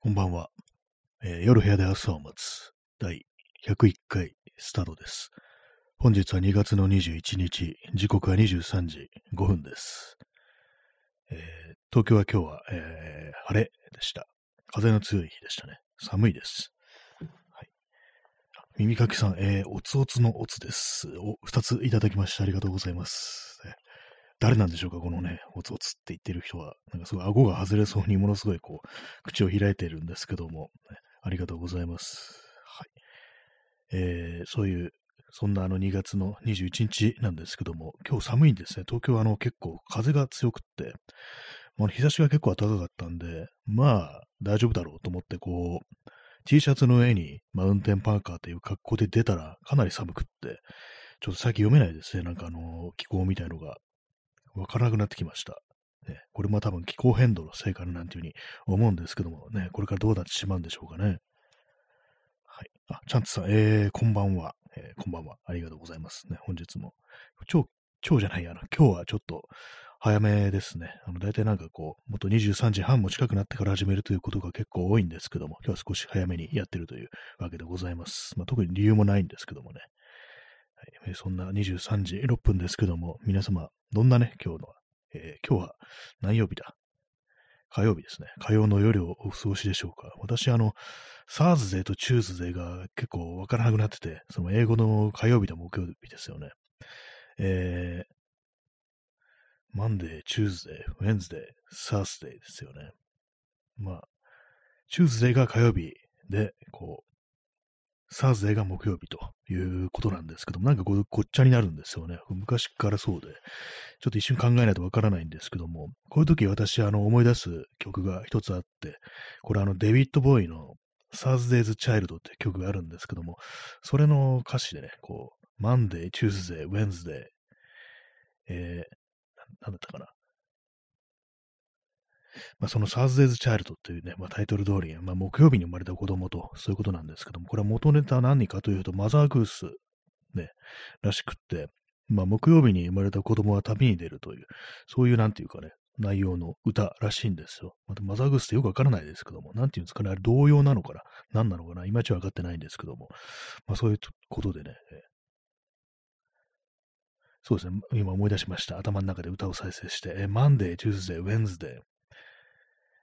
こんばんは、えー夜部屋で朝を待つ第101回スタートです。本日は2月の21日、時刻は23時5分です。えー東京は今日は、えー晴れでした。風の強い日でしたね。寒いです。はい、耳かきさん、えーおつおつのおつです。お、二ついただきましてありがとうございます。誰なんでしょうかこのね、おつおつって言ってる人は。なんかすごい顎が外れそうにものすごいこう、口を開いてるんですけども、ねありがとうございます。はい。えーそういう、そんなあの2月の21日なんですけども、今日寒いんですね。東京はあの結構風が強くって、まあ、日差しが結構暖かかったんで、まあ大丈夫だろうと思ってこう、T シャツの上にマウンテンパーカーという格好で出たらかなり寒くって、ちょっと最近読めないですね。なんかあの、気候みたいのが。わからなくなってきました。ね、これも多分気候変動のせいかななんていうふうに思うんですけどもね、これからどうなってしまうんでしょうかね。はい。あ、チャンツさん、えー、こんばんは。えーこんばんは。ありがとうございますね。本日も。今日、今日じゃない、あの、今日はちょっと早めですね。あの、大体なんかこう、もっと23時半も近くなってから始めるということが結構多いんですけども、今日は少し早めにやってるというわけでございます。まあ、特に理由もないんですけどもね。そんな23時6分ですけども、皆様、どんなね、今日の、えー今日は何曜日だ？火曜日ですね。火曜の夜をお過ごしでしょうか？私、あの、 Thursday と Tuesday が結構わからなくなってて、その英語の火曜日と木曜日ですよね。えー、 Monday、Tuesday、Wednesday、Thursday ですよね。まあ、 Tuesday が火曜日で、こう、サーズデーが木曜日ということなんですけども、なんかごっちゃになるんですよね。昔からそうで、ちょっと一瞬考えないとわからないんですけども、こういう時私、あの、思い出す曲が一つあって、これあの、デビッド・ボーイの Thursday's Child って曲があるんですけども、それの歌詞でね、こう、Monday, Tuesday, Wednesday、えー、なんだったかな。まあ、その Thursday's Child っていうね、まあ、タイトル通り、まあ、木曜日に生まれた子供と、そういうことなんですけども、これは元ネタは何かというと、マザーグース、ね、らしくって、まあ、木曜日に生まれた子供は旅に出るという、そういうなんていうかね、内容の歌らしいんですよ。またマザーグースってよくわからないですけども、なんていうんですかね、あれ童謡なのかな何なのかないまいちわかってないんですけども、まあそういうことでね、そうですね、今思い出しました。頭の中で歌を再生して、えー、Monday, Tuesday, Wednesday,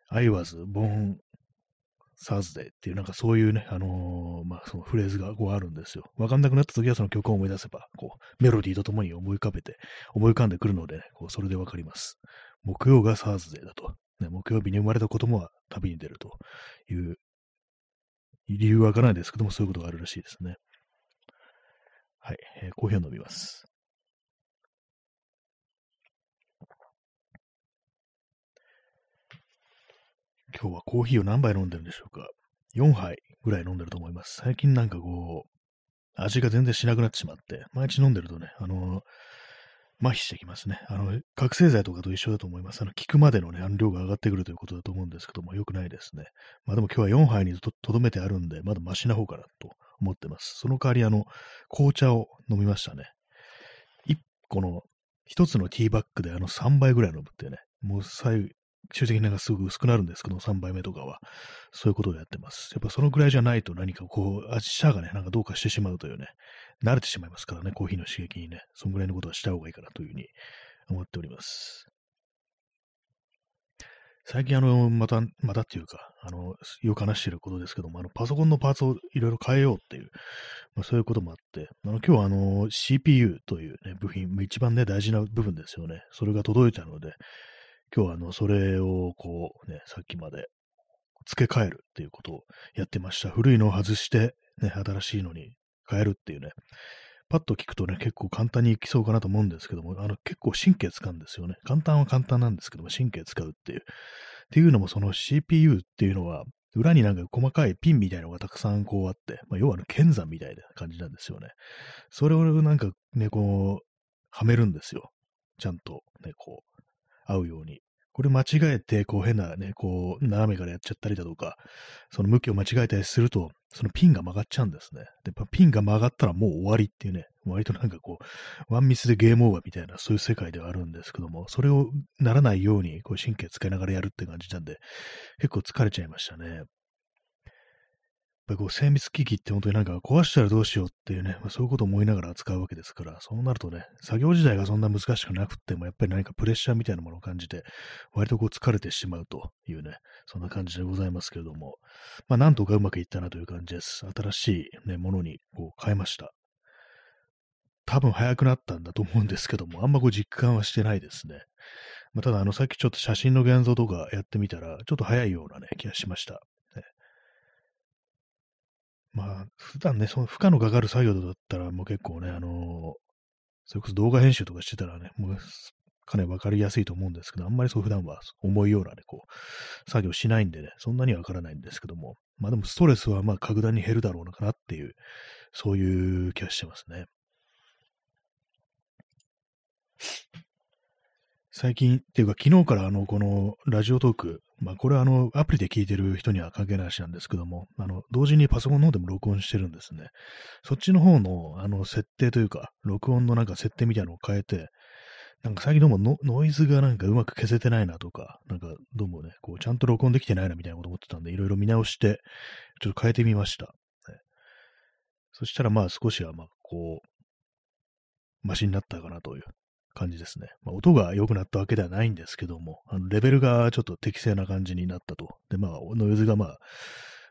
I was born Thursday っていうなんかそういうね、あのーまあそのフレーズがこうあるんですよ。わかんなくなった時はその曲を思い出せば、こう、メロディーとともに思い浮かべて、思い浮かんでくるので、ね、こう、それでわかります。木曜がサーズデーだと。ね、木曜日に生まれた子供は旅に出るという、理由はわからないですけども、そういうことがあるらしいですね。はい、えーコーヒーを飲みます。今日はコーヒーを何杯飲んでるんでしょうか ?4 杯ぐらい飲んでると思います。最近なんかこう、味が全然しなくなってしまって、毎日飲んでるとね、あの麻痺してきますね。あの、覚醒剤とかと一緒だと思います。あの、効くまでのね、量が上がってくるということだと思うんですけども、良くないですね。まあでも今日は4杯にとどめてあるんで、まだマシな方かなと思ってます。その代わり、あの、紅茶を飲みましたね。1個の、1つのティーバッグであの3杯ぐらい飲むってね、もう最、終的になんかすぐ薄くなるんですけど、3杯目とかは。そういうことをやってます。やっぱそのぐらいじゃないと何かこう、味舌がね、なんかどうかしてしまうというね、慣れてしまいますからね、コーヒーの刺激にね、そのぐらいのことはした方がいいかなというふうに思っております。最近あの、また、またっていうか、あの、よく話していることですけども、あの、パソコンのパーツをいろいろ変えようっていう、まあ、そういうこともあって、あの、今日はあの、CPU というね、部品、一番ね、大事な部分ですよね。それが届いたので、今日はあの、それをこうね、さっきまで付け替えるっていうことをやってました。古いのを外して、ね、新しいのに変えるっていうね、パッと聞くとね、結構簡単にいきそうかなと思うんですけども、あの、結構神経使うんですよね。簡単は簡単なんですけども、神経使うっていう。っていうのも、その CPU っていうのは、裏になんか細かいピンみたいなのがたくさんこうあって、まあ、要はあの剣山みたいな感じなんですよね。それをなんかね、こう、はめるんですよ。ちゃんとね、こう、合うように。これ間違えて、こう変なね、こう、斜めからやっちゃったりだとか、その向きを間違えたりすると、そのピンが曲がっちゃうんですね。で、ピンが曲がったらもう終わりっていうね、割となんかこう、ワンミスでゲームオーバーみたいな、そういう世界ではあるんですけども、それをならないように、こう神経使いながらやるって感じなんで、結構疲れちゃいましたね。ぱりこう精密機器って本当になんか壊したらどうしようっていうね、まあ、そういうことを思いながら扱うわけですから、そうなるとね、作業自体がそんな難しくなくても、やっぱり何かプレッシャーみたいなものを感じて、割とこう疲れてしまうというね、そんな感じでございますけれども、まあなんとかうまくいったなという感じです。新しい、ね、ものにこう変えました。多分早くなったんだと思うんですけども、あんまこう実感はしてないですね。まあ、ただ、あの、さっきちょっと写真の現像とかやってみたら、ちょっと早いようなね、気がしました。まあ、普段ね、その負荷のかかる作業だったら、もう結構ね、あの、それこそ動画編集とかしてたらね、もうかなりわかりやすいと思うんですけど、あんまりそう普段は重いようなね、こう、作業しないんでね、そんなにはわからないんですけども、まあでもストレスはまあ格段に減るだろうなかなっていう、そういう気がしてますね。最近、っていうか昨日からあの、このラジオトーク、まあこれはあの、アプリで聞いてる人には関係ない話なんですけども、あの、同時にパソコンの方でも録音してるんですね。そっちの方の、あの、設定というか、録音のなんか設定みたいなのを変えて、なんか最近どうもノイズがなんかうまく消せてないなとか、なんかどうもね、こうちゃんと録音できてないなみたいなこと思ってたんで、いろいろ見直して、ちょっと変えてみました。ね、そしたらまあ少しはまあこう、マシになったかなという感じですね。まあ、音が良くなったわけではないんですけども、あのレベルがちょっと適正な感じになったと。で、まあ、ノイズがまあ、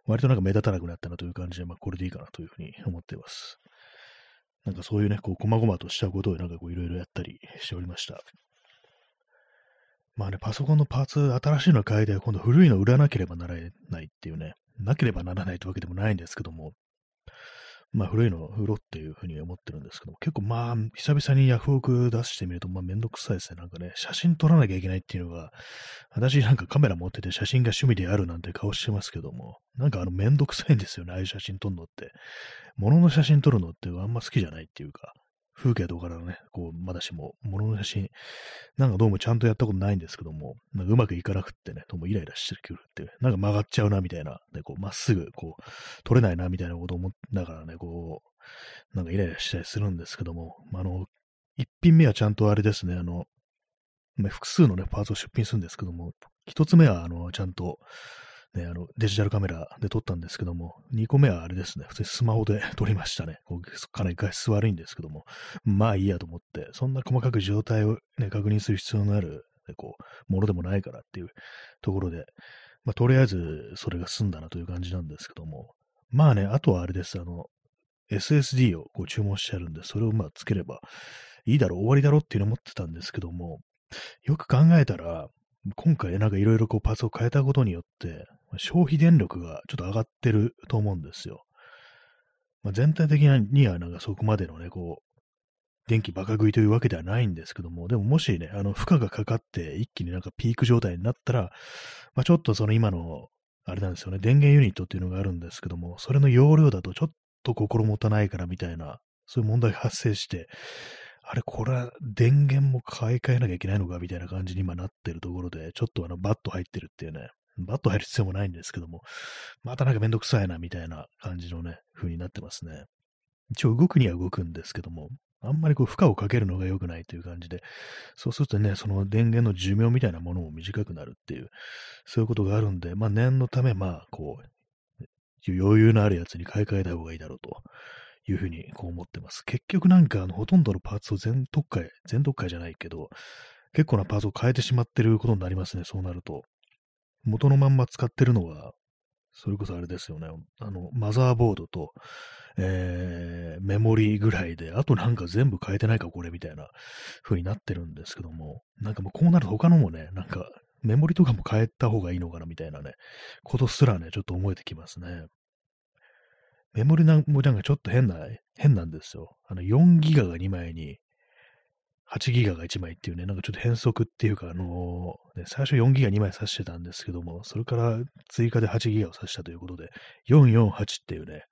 割となんか目立たなくなったなという感じで、まあ、これでいいかなというふうに思っています。なんかそういうね、こう、細々としたことをなんかこう、いろいろやったりしておりました。まあね、パソコンのパーツ、新しいの変えて、今度古いの売らなければならないっていうね、なければならないってわけでもないんですけども、まあ古いの売ろうっていうふうに思ってるんですけども、結構まあ久々にヤフオク出してみるとまあめんどくさいですね。なんかね、写真撮らなきゃいけないっていうのが、私なんかカメラ持ってて写真が趣味であるなんて顔してますけども、なんかあのめんどくさいんですよね、ああいう写真撮るのって。物の写真撮るのってあんま好きじゃないっていうか、風景とかからね、こう、まだしも、物の写真、なんかどうもちゃんとやったことないんですけども、なんかうまくいかなくってね、どうもイライラしてくるって、なんか曲がっちゃうな、みたいな、ね、こう、まっすぐ、こう、撮れないな、みたいなこと思いながらね、こう、なんかイライラしたりするんですけども、あの、一品目はちゃんとあれですね、あの、複数のね、パーツを出品するんですけども、一つ目は、あの、ちゃんと、ね、あの、デジタルカメラで撮ったんですけども、2個目はあれですね、普通にスマホで撮りましたね。こうかなり画質悪いんですけども、まあいいやと思って、そんな細かく状態をね、確認する必要のある、こう、ものでもないからっていうところで、まあとりあえずそれが済んだなという感じなんですけども、まあね、あとはあれです、あの、SSD をこう注文してあるんで、それをまあつければいいだろう、終わりだろうっていうのを思ってたんですけども、よく考えたら、今回なんかいろいろこうパーツを変えたことによって、消費電力がちょっと上がってると思うんですよ。まあ、全体的にはなんかそこまでのね、こう、電気バカ食いというわけではないんですけども、でももしね、あの、負荷がかかって一気になんかピーク状態になったら、まあ、ちょっとその今の、あれなんですよね、電源ユニットっていうのがあるんですけども、それの容量だとちょっと心もたないからみたいな、そういう問題発生して、あれ、これは電源も買い替えなきゃいけないのかみたいな感じに今なってるところで、ちょっとあの、バット入ってるっていうね、バット入る必要もないんですけども、またなんかめんどくさいなみたいな感じのね、風になってますね。一応動くには動くんですけども、あんまりこう負荷をかけるのが良くないという感じで、そうするとね、その電源の寿命みたいなものも短くなるっていう、そういうことがあるんで、まあ念のため、まあこう、余裕のあるやつに買い替えた方がいいだろうというふうにこう思ってます。結局なんかあのほとんどのパーツを全特化、全特化じゃないけど、結構なパーツを変えてしまってることになりますね、そうなると。元のまんま使ってるのは、それこそあれですよね。あの、マザーボードと、えー、メモリーぐらいで、あとなんか全部変えてないか、これみたいな風になってるんですけども、なんかもうこうなると他のもね、なんかメモリとかも変えた方がいいのかなみたいなね、ことすらね、ちょっと思えてきますね。メモリなんもなんかちょっと変な、変なんですよ。あの、4ギガが2枚に、8ギガが1枚っていうね、なんかちょっと変則っていうか、あのー、ね、最初4ギガ2枚挿してたんですけども、それから追加で8ギガを挿したということで、448っていうね、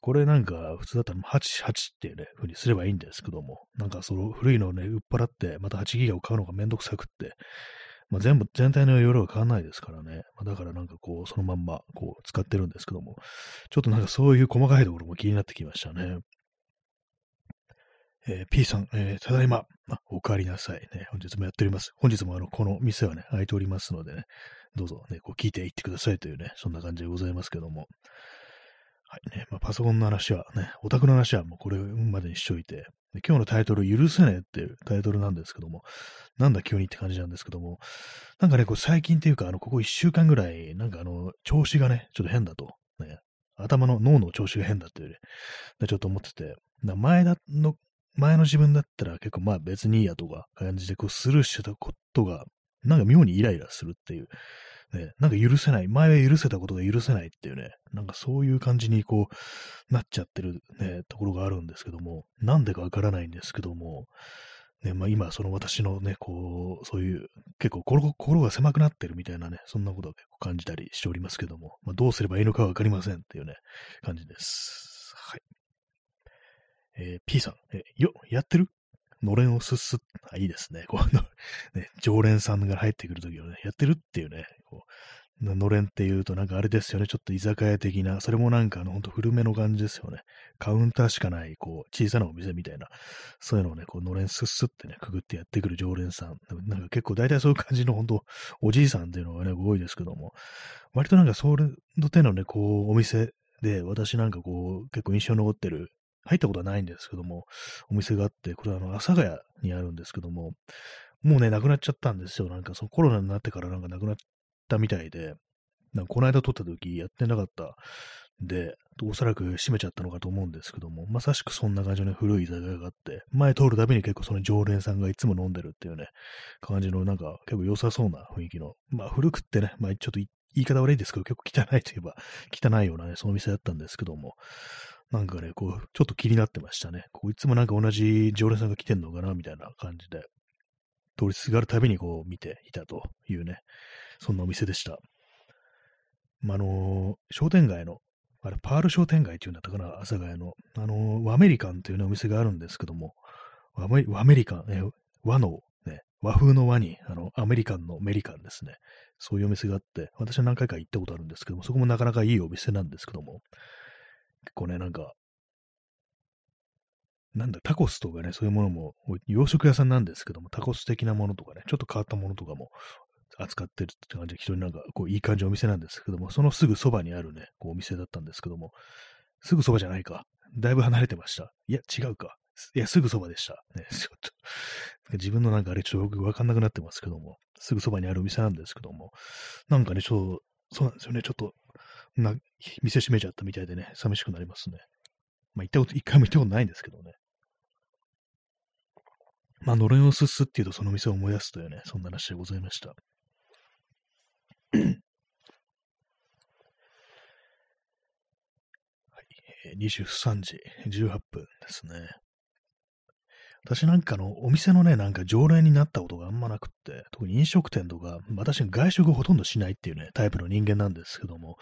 これなんか普通だったら88っていうね、風にすればいいんですけども、なんかその古いのをね、売っ払って、また8ギガを買うのがめんどくさくって、まあ、全部、全体の容量が変わらないですからね。ま、だからなんかこう、そのまんま、こう、使ってるんですけども、ちょっとなんかそういう細かいところも気になってきましたね。えー、P さん、えー、ただいま、あ、お帰りなさいね。本日もやっております。本日もあの、この店はね、開いておりますのでね、どうぞね、こう聞いていってくださいというね、そんな感じでございますけども。はいね。まあ、パソコンの話はね、オタクの話はもうこれまでにしといて、で今日のタイトル、許せねえっていうタイトルなんですけども、なんだ急にって感じなんですけども、なんかね、こう最近っていうか、あの、ここ1週間ぐらい、なんかあの、調子がね、ちょっと変だと、ね、頭の脳の調子が変だっていうね、ちょっと思ってて、前だの、前の自分だったら結構まあ別にいいやとか感じでこうスルーしてたことが、なんか妙にイライラするっていう、ね、なんか許せない、前は許せたことが許せないっていうね、なんかそういう感じにこう、なっちゃってるね、ところがあるんですけども、なんでかわからないんですけども、ね、まあ今、その私のね、こう、そういう、結構心が狭くなってるみたいなね、そんなことを結構感じたりしておりますけども、まあどうすればいいのかわかりませんっていうね、感じです。えー、P さん、えよ、やってる？のれんをすっすっ、あ、いいですね。こう、ね、常連さんが入ってくるときをね、やってるっていうね、こう、のれんっていうとなんかあれですよね、ちょっと居酒屋的な、それもなんかあの、ほんと古めの感じですよね。カウンターしかない、こう、小さなお店みたいな、そういうのをね、こう、のれんすっすってね、くぐってやってくる常連さん。なんか結構大体そういう感じの、本当おじいさんっていうのがね、多いですけども、割となんかそれの手のね、こう、お店で、私なんかこう、結構印象に残ってる入ったことはないんですけども、お店があって、これはあの、阿佐ヶ谷にあるんですけども、もうね、なくなっちゃったんですよ。なんかそのコロナになってからなんかなくなったみたいで、なんかこの間撮った時やってなかったで、おそらく閉めちゃったのかと思うんですけども、まさしくそんな感じのね古い居酒屋があって、前通るたびに結構その常連さんがいつも飲んでるっていうね、感じのなんか結構良さそうな雰囲気の、まあ古くってね、まあちょっと言い方悪いですけど、結構汚いといえば汚いようなね、そのお店だったんですけども、なんかね、こう、ちょっと気になってましたね。こういつもなんか同じ常連さんが来てんのかな、みたいな感じで、通りすがるたびにこう見ていたというね、そんなお店でした。まあ、あのー、商店街の、あれ、パール商店街っていうんだったかな、阿佐ヶ谷の、あのー、ワメリカンっていうね、お店があるんですけども、ワメワメリカン、ね、和の、ね、和風の和に、あの、アメリカンのメリカンですね。そういうお店があって、私は何回か行ったことあるんですけども、そこもなかなかいいお店なんですけども、結構ね、なんか、なんだ、タコスとかね、そういうものも、洋食屋さんなんですけども、タコス的なものとかね、ちょっと変わったものとかも扱ってるって感じで、非常になんか、こう、いい感じのお店なんですけども、そのすぐそばにあるね、こう、お店だったんですけども、すぐそばじゃないか。だいぶ離れてました。いや、違うか。いや、すぐそばでした。ね、ちょっと、自分のなんかあれ、ちょっとよくわかんなくなってますけども、すぐそばにあるお店なんですけども、なんかね、ちょっと、そうなんですよね、ちょっと、な、店閉めちゃったみたいでね、寂しくなりますね。まあ、行ったこと、一回も行ったことないんですけどね。まあ、のれんをすすっていうとその店を思い出すというね、そんな話でございました。はい、23時18分ですね。私なんかのお店のね、なんか常連になったことがあんまなくって、特に飲食店とか、私外食ほとんどしないっていうね、タイプの人間なんですけども、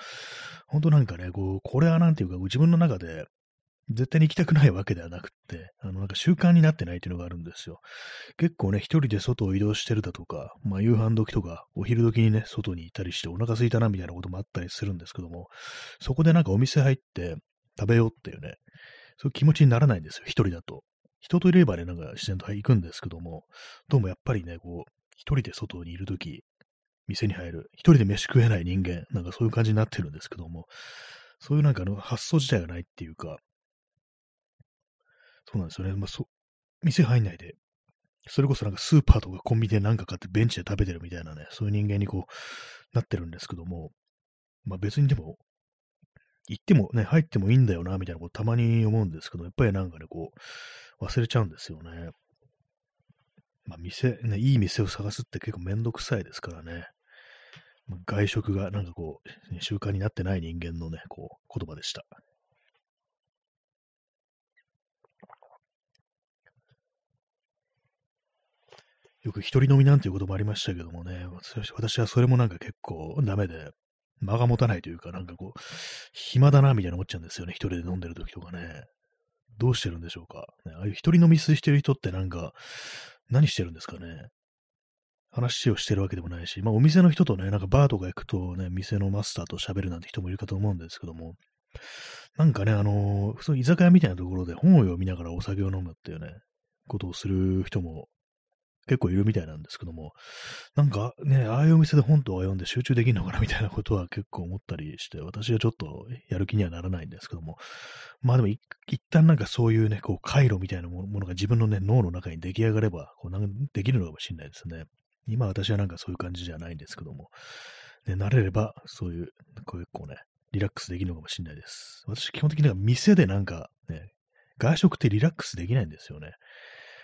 本当なんかね、こう、これはなんていうか、自分の中で、絶対に行きたくないわけではなくって、あの、なんか習慣になってないっていうのがあるんですよ。結構ね、一人で外を移動してるだとか、まあ夕飯時とか、お昼時にね、外にいたりしてお腹空いたなみたいなこともあったりするんですけども、そこでなんかお店入って食べようっていうね、そういう気持ちにならないんですよ、一人だと。人といればね、なんか自然と行くんですけども、どうもやっぱりね、こう、一人で外にいるとき、店に入る、一人で飯食えない人間、なんかそういう感じになってるんですけども、そういうなんかの発想自体がないっていうか、そうなんですよね。まあ、そ、店入んないで、それこそなんかスーパーとかコンビニで何か買ってベンチで食べてるみたいなね、そういう人間にこう、なってるんですけども、まあ別にでも、行ってもね、入ってもいいんだよな、みたいなことたまに思うんですけど、やっぱりなんかね、こう、忘れちゃうんですよね。まあ、店、ね、いい店を探すって結構めんどくさいですからね。まあ、外食がなんかこう、習慣になってない人間のね、こう、言葉でした。よく一人飲みなんていうこともありましたけどもね、私はそれもなんか結構ダメで、間が持たないというか、なんかこう、暇だなみたいな思っちゃうんですよね。一人で飲んでる時とかね。どうしてるんでしょうか？ね、ああいう一人飲みしてる人ってなんか、何してるんですかね？話をしてるわけでもないし、まあお店の人とね、なんかバーとか行くとね、店のマスターと喋るなんて人もいるかと思うんですけども、なんかね、あのー、普通居酒屋みたいなところで本を読みながらお酒を飲むっていうね、ことをする人も結構いるみたいなんですけども、なんかね、ああいうお店で本とか読んで集中できるのかなみたいなことは結構思ったりして、私はちょっとやる気にはならないんですけども、まあでも一旦なんかそういうね、こう回路みたいなものが自分のね、脳の中に出来上がれば、こうなんできるのかもしれないですね。今私はなんかそういう感じじゃないんですけども、ね、慣れればそういう、こう結構ね、リラックスできるのかもしれないです。私基本的には店でなんかね、外食ってリラックスできないんですよね。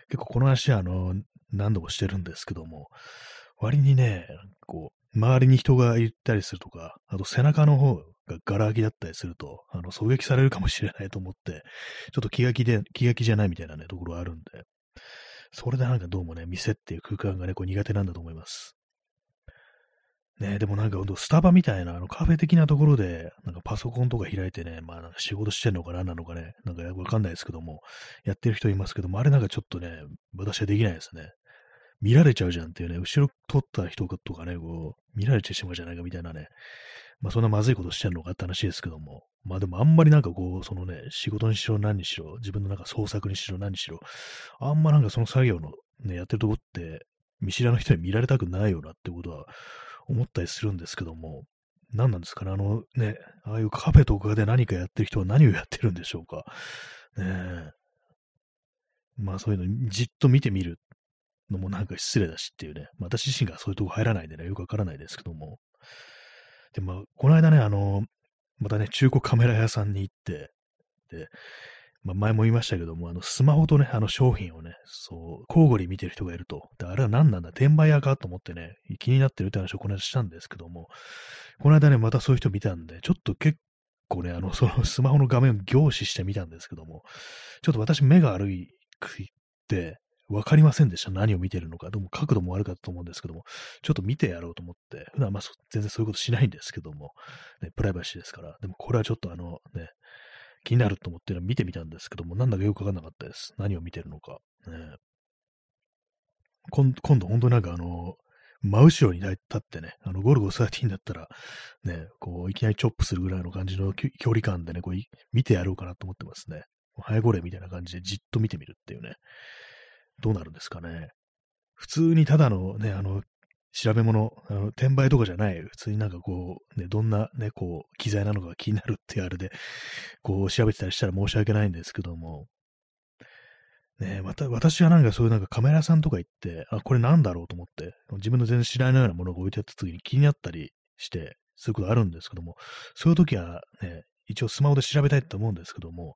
結構この話はあの、何度もしてるんですけども、割にね、こう、周りに人がいたりするとか、あと背中の方がガラ空きだったりすると、あの、狙撃されるかもしれないと思って、ちょっと気が気で、気が気じゃないみたいなね、ところあるんで、それでなんかどうもね、店っていう空間がね、こう苦手なんだと思います。ねでもなんかほんとスタバみたいなあのカフェ的なところで、なんかパソコンとか開いてね、まあなんか仕事してんのか何なのかね、なんかよくわかんないですけども、やってる人いますけども、あれなんかちょっとね、私はできないですね。見られちゃうじゃんっていうね、後ろ撮った人とかね、こう、見られてしまうじゃないかみたいなね、まあそんなまずいことしてんのかって話ですけども、まあでもあんまりなんかこう、そのね、仕事にしろ何にしろ、自分のなんか創作にしろ何にしろ、あんまなんかその作業のね、やってるとこって、見知らぬ人に見られたくないよなってことは思ったりするんですけども、何なんですかね、あのね、ああいうカフェとかで何かやってる人は何をやってるんでしょうか。ねえ。まあそういうのじっと見てみるのもなんか失礼だしっていうね、私自身がそういうとこ入らないんでね、よくわからないですけども。で、まあ、この間ね、あの、またね、中古カメラ屋さんに行って、で、まあ、前も言いましたけども、あの、スマホとね、あの商品をね、そう、交互に見てる人がいると。で、あれは何なんだ？転売屋かと思ってね、気になってるって話をこの間したんですけども、この間ね、またそういう人見たんで、ちょっと結構ね、あの、そのスマホの画面を凝視してみたんですけども、ちょっと私目が悪いくいって、わかりませんでした。何を見てるのか。でも角度も悪かったと思うんですけども、ちょっと見てやろうと思って、普段まあ全然そういうことしないんですけども、ね、プライバシーですから。でもこれはちょっとあのね、気になると思って見てみたんですけども、なんだかよくわかんなかったです。何を見てるのか。ね、今度、本当なんかあの、真後ろに立ってね、あの、ゴルゴ13だったら、ね、こう、いきなりチョップするぐらいの感じの距離感でね、こう、見てやろうかなと思ってますね。早ごれみたいな感じでじっと見てみるっていうね。どうなるんですかね。普通にただのね、あの、調べ物、あの転売とかじゃない、普通になんかこう、ね、どんなね、こう、機材なのか気になるってあれで、こう、調べてたりしたら申し訳ないんですけども、ねまた、私はなんかそういうなんかカメラさんとか行って、あ、これなんだろうと思って、自分の全然知らないようなものが置いてあった時に気になったりして、そういうことあるんですけども、そういう時はね、一応スマホで調べたいと思うんですけども、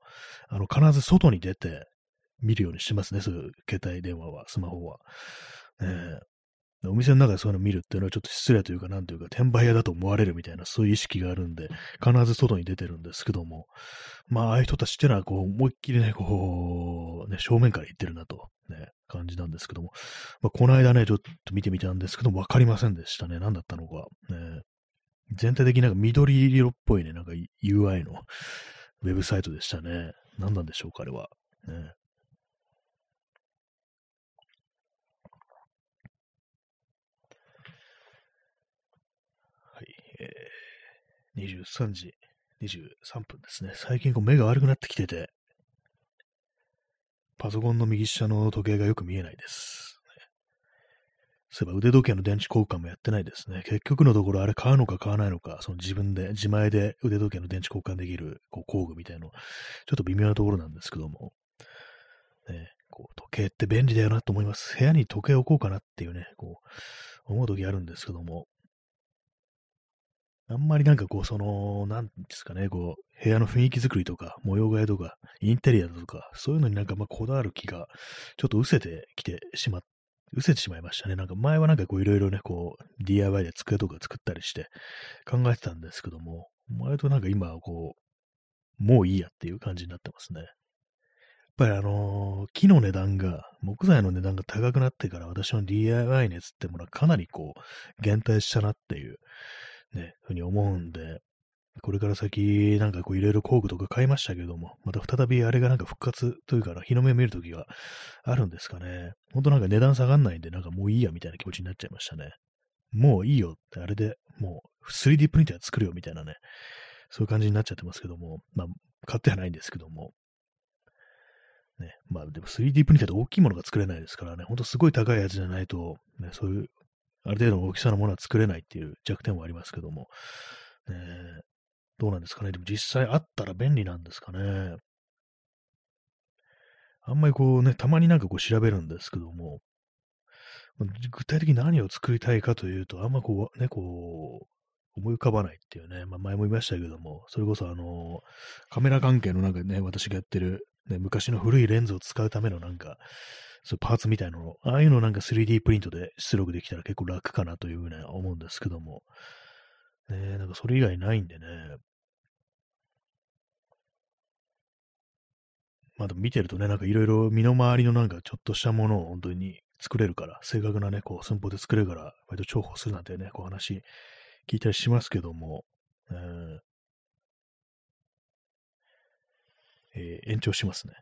あの、必ず外に出て見るようにしてますね、そういう携帯電話は、スマホは。ね。お店の中でそういうの見るっていうのはちょっと失礼というか、なんというか、転売屋だと思われるみたいな、そういう意識があるんで、必ず外に出てるんですけども、まあ、ああいう人たちっていうのは、こう、思いっきりね、こう、ね、正面から言ってるなと、ね、感じなんですけども、まあ、この間ね、ちょっと見てみたんですけども、わかりませんでしたね。何だったのか。ね、全体的になんか緑色っぽいね、なんか UI のウェブサイトでしたね。何なんでしょうか、あれは。ね23時23分ですね。最近こう目が悪くなってきてて、パソコンの右下の時計がよく見えないです。そういえば腕時計の電池交換もやってないですね。結局のところあれ買うのか買わないのか、その自分で、自前で腕時計の電池交換できるこう工具みたいの、ちょっと微妙なところなんですけども、ね、こう時計って便利だよなと思います。部屋に時計置こうかなっていうね、こう、思う時あるんですけども、あんまりなんかこう、その、なんですかね、こう、部屋の雰囲気作りとか、模様替えとか、インテリアとか、そういうのになんかまあこだわる気が、ちょっと失せてきてしまっ失せてしまいましたね。なんか前はなんかこういろいろね、こう DIY で机とか作ったりして考えてたんですけども、割となんか今はこう、もういいやっていう感じになってますね。やっぱりあのー、木の値段が、木材の値段が高くなってから私の DIY 熱ってものはかなりこう、減退したなっていうね、ふうに思うんで、これから先、なんかこういろいろ工具とか買いましたけども、また再びあれがなんか復活というか、日の目を見るときがあるんですかね。ほんとなんか値段下がんないんで、なんかもういいやみたいな気持ちになっちゃいましたね。もういいよってあれで、もう 3D プリンター作るよみたいなね、そういう感じになっちゃってますけども、まあ、買ってはないんですけども。ね、まあでも 3D プリンターって大きいものが作れないですからね、ほんとすごい高いやつじゃないと、ね、そういう、ある程度の大きさのものは作れないっていう弱点はありますけども、ね、どうなんですかね。でも実際あったら便利なんですかね。あんまりこうね、たまになんかこう調べるんですけども、具体的に何を作りたいかというと、あんまこう、ね、こう、思い浮かばないっていうね、まあ前も言いましたけども、それこそあの、カメラ関係のなんかね、私がやってる、ね、昔の古いレンズを使うためのなんか、そうパーツみたいなの、ああいうのなんか 3D プリントで出力できたら結構楽かなというふうに思うんですけども、ね、なんかそれ以外ないんでね、まあでも見てるとね、なんかいろいろ身の回りのなんかちょっとしたものを本当に作れるから、正確なね、こう寸法で作れるから、割と重宝するなんてね、こう話聞いたりしますけども、えーえー、延長しますね。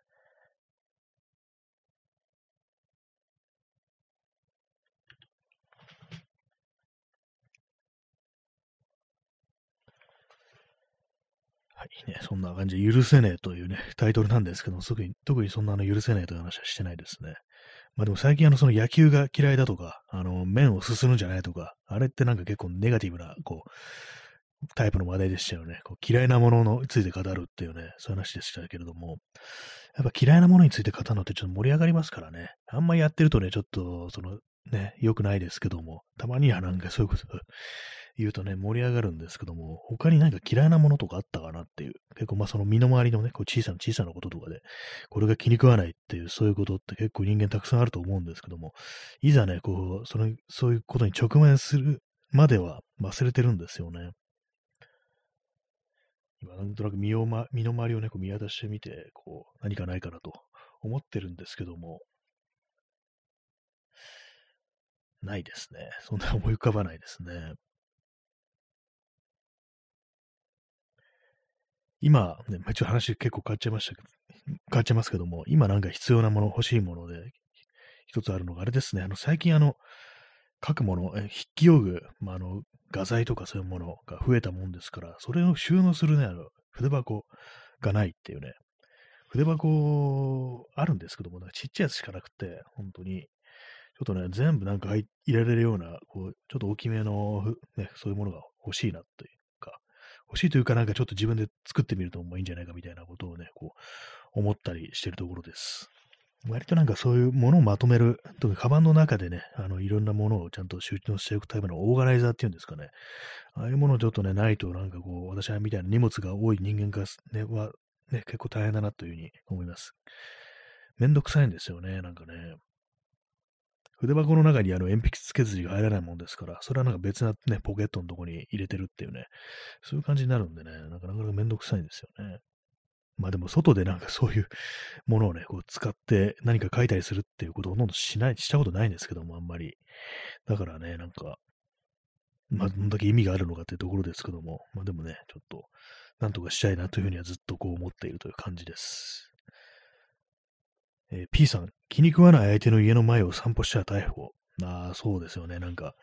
はいね、そんな感じで許せねえというね、タイトルなんですけども、特に特にそんなあの許せねえという話はしてないですね。まあでも最近あのその野球が嫌いだとか、あの麺をすするんじゃないとか、あれってなんか結構ネガティブな、こう、タイプの話題でしたよね。こう嫌いなものについて語るっていうね、そういう話でしたけれども、やっぱ嫌いなものについて語るのってちょっと盛り上がりますからね。あんまやってるとね、ちょっと、その、ね、良くないですけども、たまにはなんかそういうこと言うとね、盛り上がるんですけども、他に何か嫌いなものとかあったかなっていう、結構まあその身の回りのね、こう小さな小さなこととかで、これが気に食わないっていう、そういうことって結構人間たくさんあると思うんですけども、いざね、こう、その、そういうことに直面するまでは忘れてるんですよね。今、なんとなく身を、ま、身の回りをね、こう見渡してみて、こう、何かないかなと思ってるんですけども、ないですね。そんな思い浮かばないですね。今、ね、一応話結構変わっちゃいましたけど、変わっちゃいますけども、今なんか必要なもの、欲しいもので、一つあるのが、あれですね、あの、最近あの、書くもの、筆記用具、まあ、あの、画材とかそういうものが増えたもんですから、それを収納するね、あの、筆箱がないっていうね、筆箱あるんですけども、ちっちゃいやつしかなくて、本当に、ちょっとね、全部なんか入れられるような、こう、ちょっと大きめの、ね、そういうものが欲しいなっていう。欲しいというかなんかちょっと自分で作ってみるともいいんじゃないかみたいなことをね、こう、思ったりしてるところです。割となんかそういうものをまとめる、特にカバンの中でね、あの、いろんなものをちゃんと集中していくタイプのオーガナイザーっていうんですかね。ああいうものちょっとね、ないとなんかこう、私はみたいな荷物が多い人間がね、は、ね、結構大変だなというふうに思います。めんどくさいんですよね、なんかね。筆箱の中にあの鉛筆付け筋が入らないもんですから、それはなんか別なね、ポケットのとこに入れてるっていうね、そういう感じになるんでね、なかなかめんどくさいんですよね。まあでも外でなんかそういうものをね、こう使って何か書いたりするっていうことをほとんどしない、したことないんですけども、あんまり。だからね、なんか、まあどんだけ意味があるのかっていうところですけども、まあでもね、ちょっと、なんとかしたいなというふうにはずっとこう思っているという感じです。えー、P さん、気に食わない相手の家の前を散歩したら逮捕。ああ、そうですよね。なんか、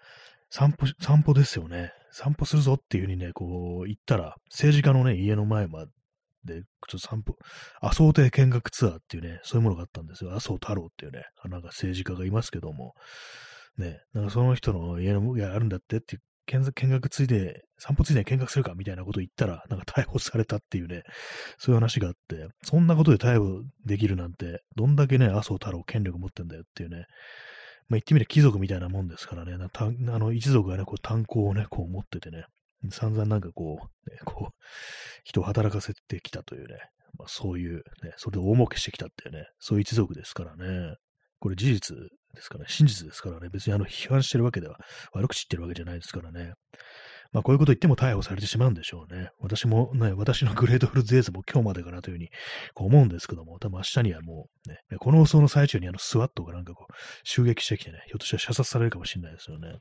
散歩、散歩ですよね。散歩するぞっていうふうにね、こう言ったら、政治家のね、家の前まで、ちょっと散歩、麻生亭見学ツアーっていうね、そういうものがあったんですよ。麻生太郎っていうね、なんか政治家がいますけども、ね、なんかその人の家の、家あるんだってって見学ついで、散歩ついで見学するかみたいなこと言ったら、なんか逮捕されたっていうね、そういう話があって、そんなことで逮捕できるなんて、どんだけね、麻生太郎権力持ってんだよっていうね、まあ言ってみれば貴族みたいなもんですからね、あの一族がね、こう炭鉱をね、こう持っててね、散々なんかこう、ね、こう、人を働かせてきたというね、まあそういうね、それで大儲けしてきたっていうね、そういう一族ですからね、これ事実ですからね、真実ですからね、別にあの批判してるわけでは、悪口言ってるわけじゃないですからね。まあこういうこと言っても逮捕されてしまうんでしょうね。私もね、私の Grateful Days も今日までかなというふうにこう思うんですけども、多分明日にはもうね、この放送の最中にあの SWAT がなんかこう襲撃してきてね、ひょっとしたら射殺されるかもしれないですよね。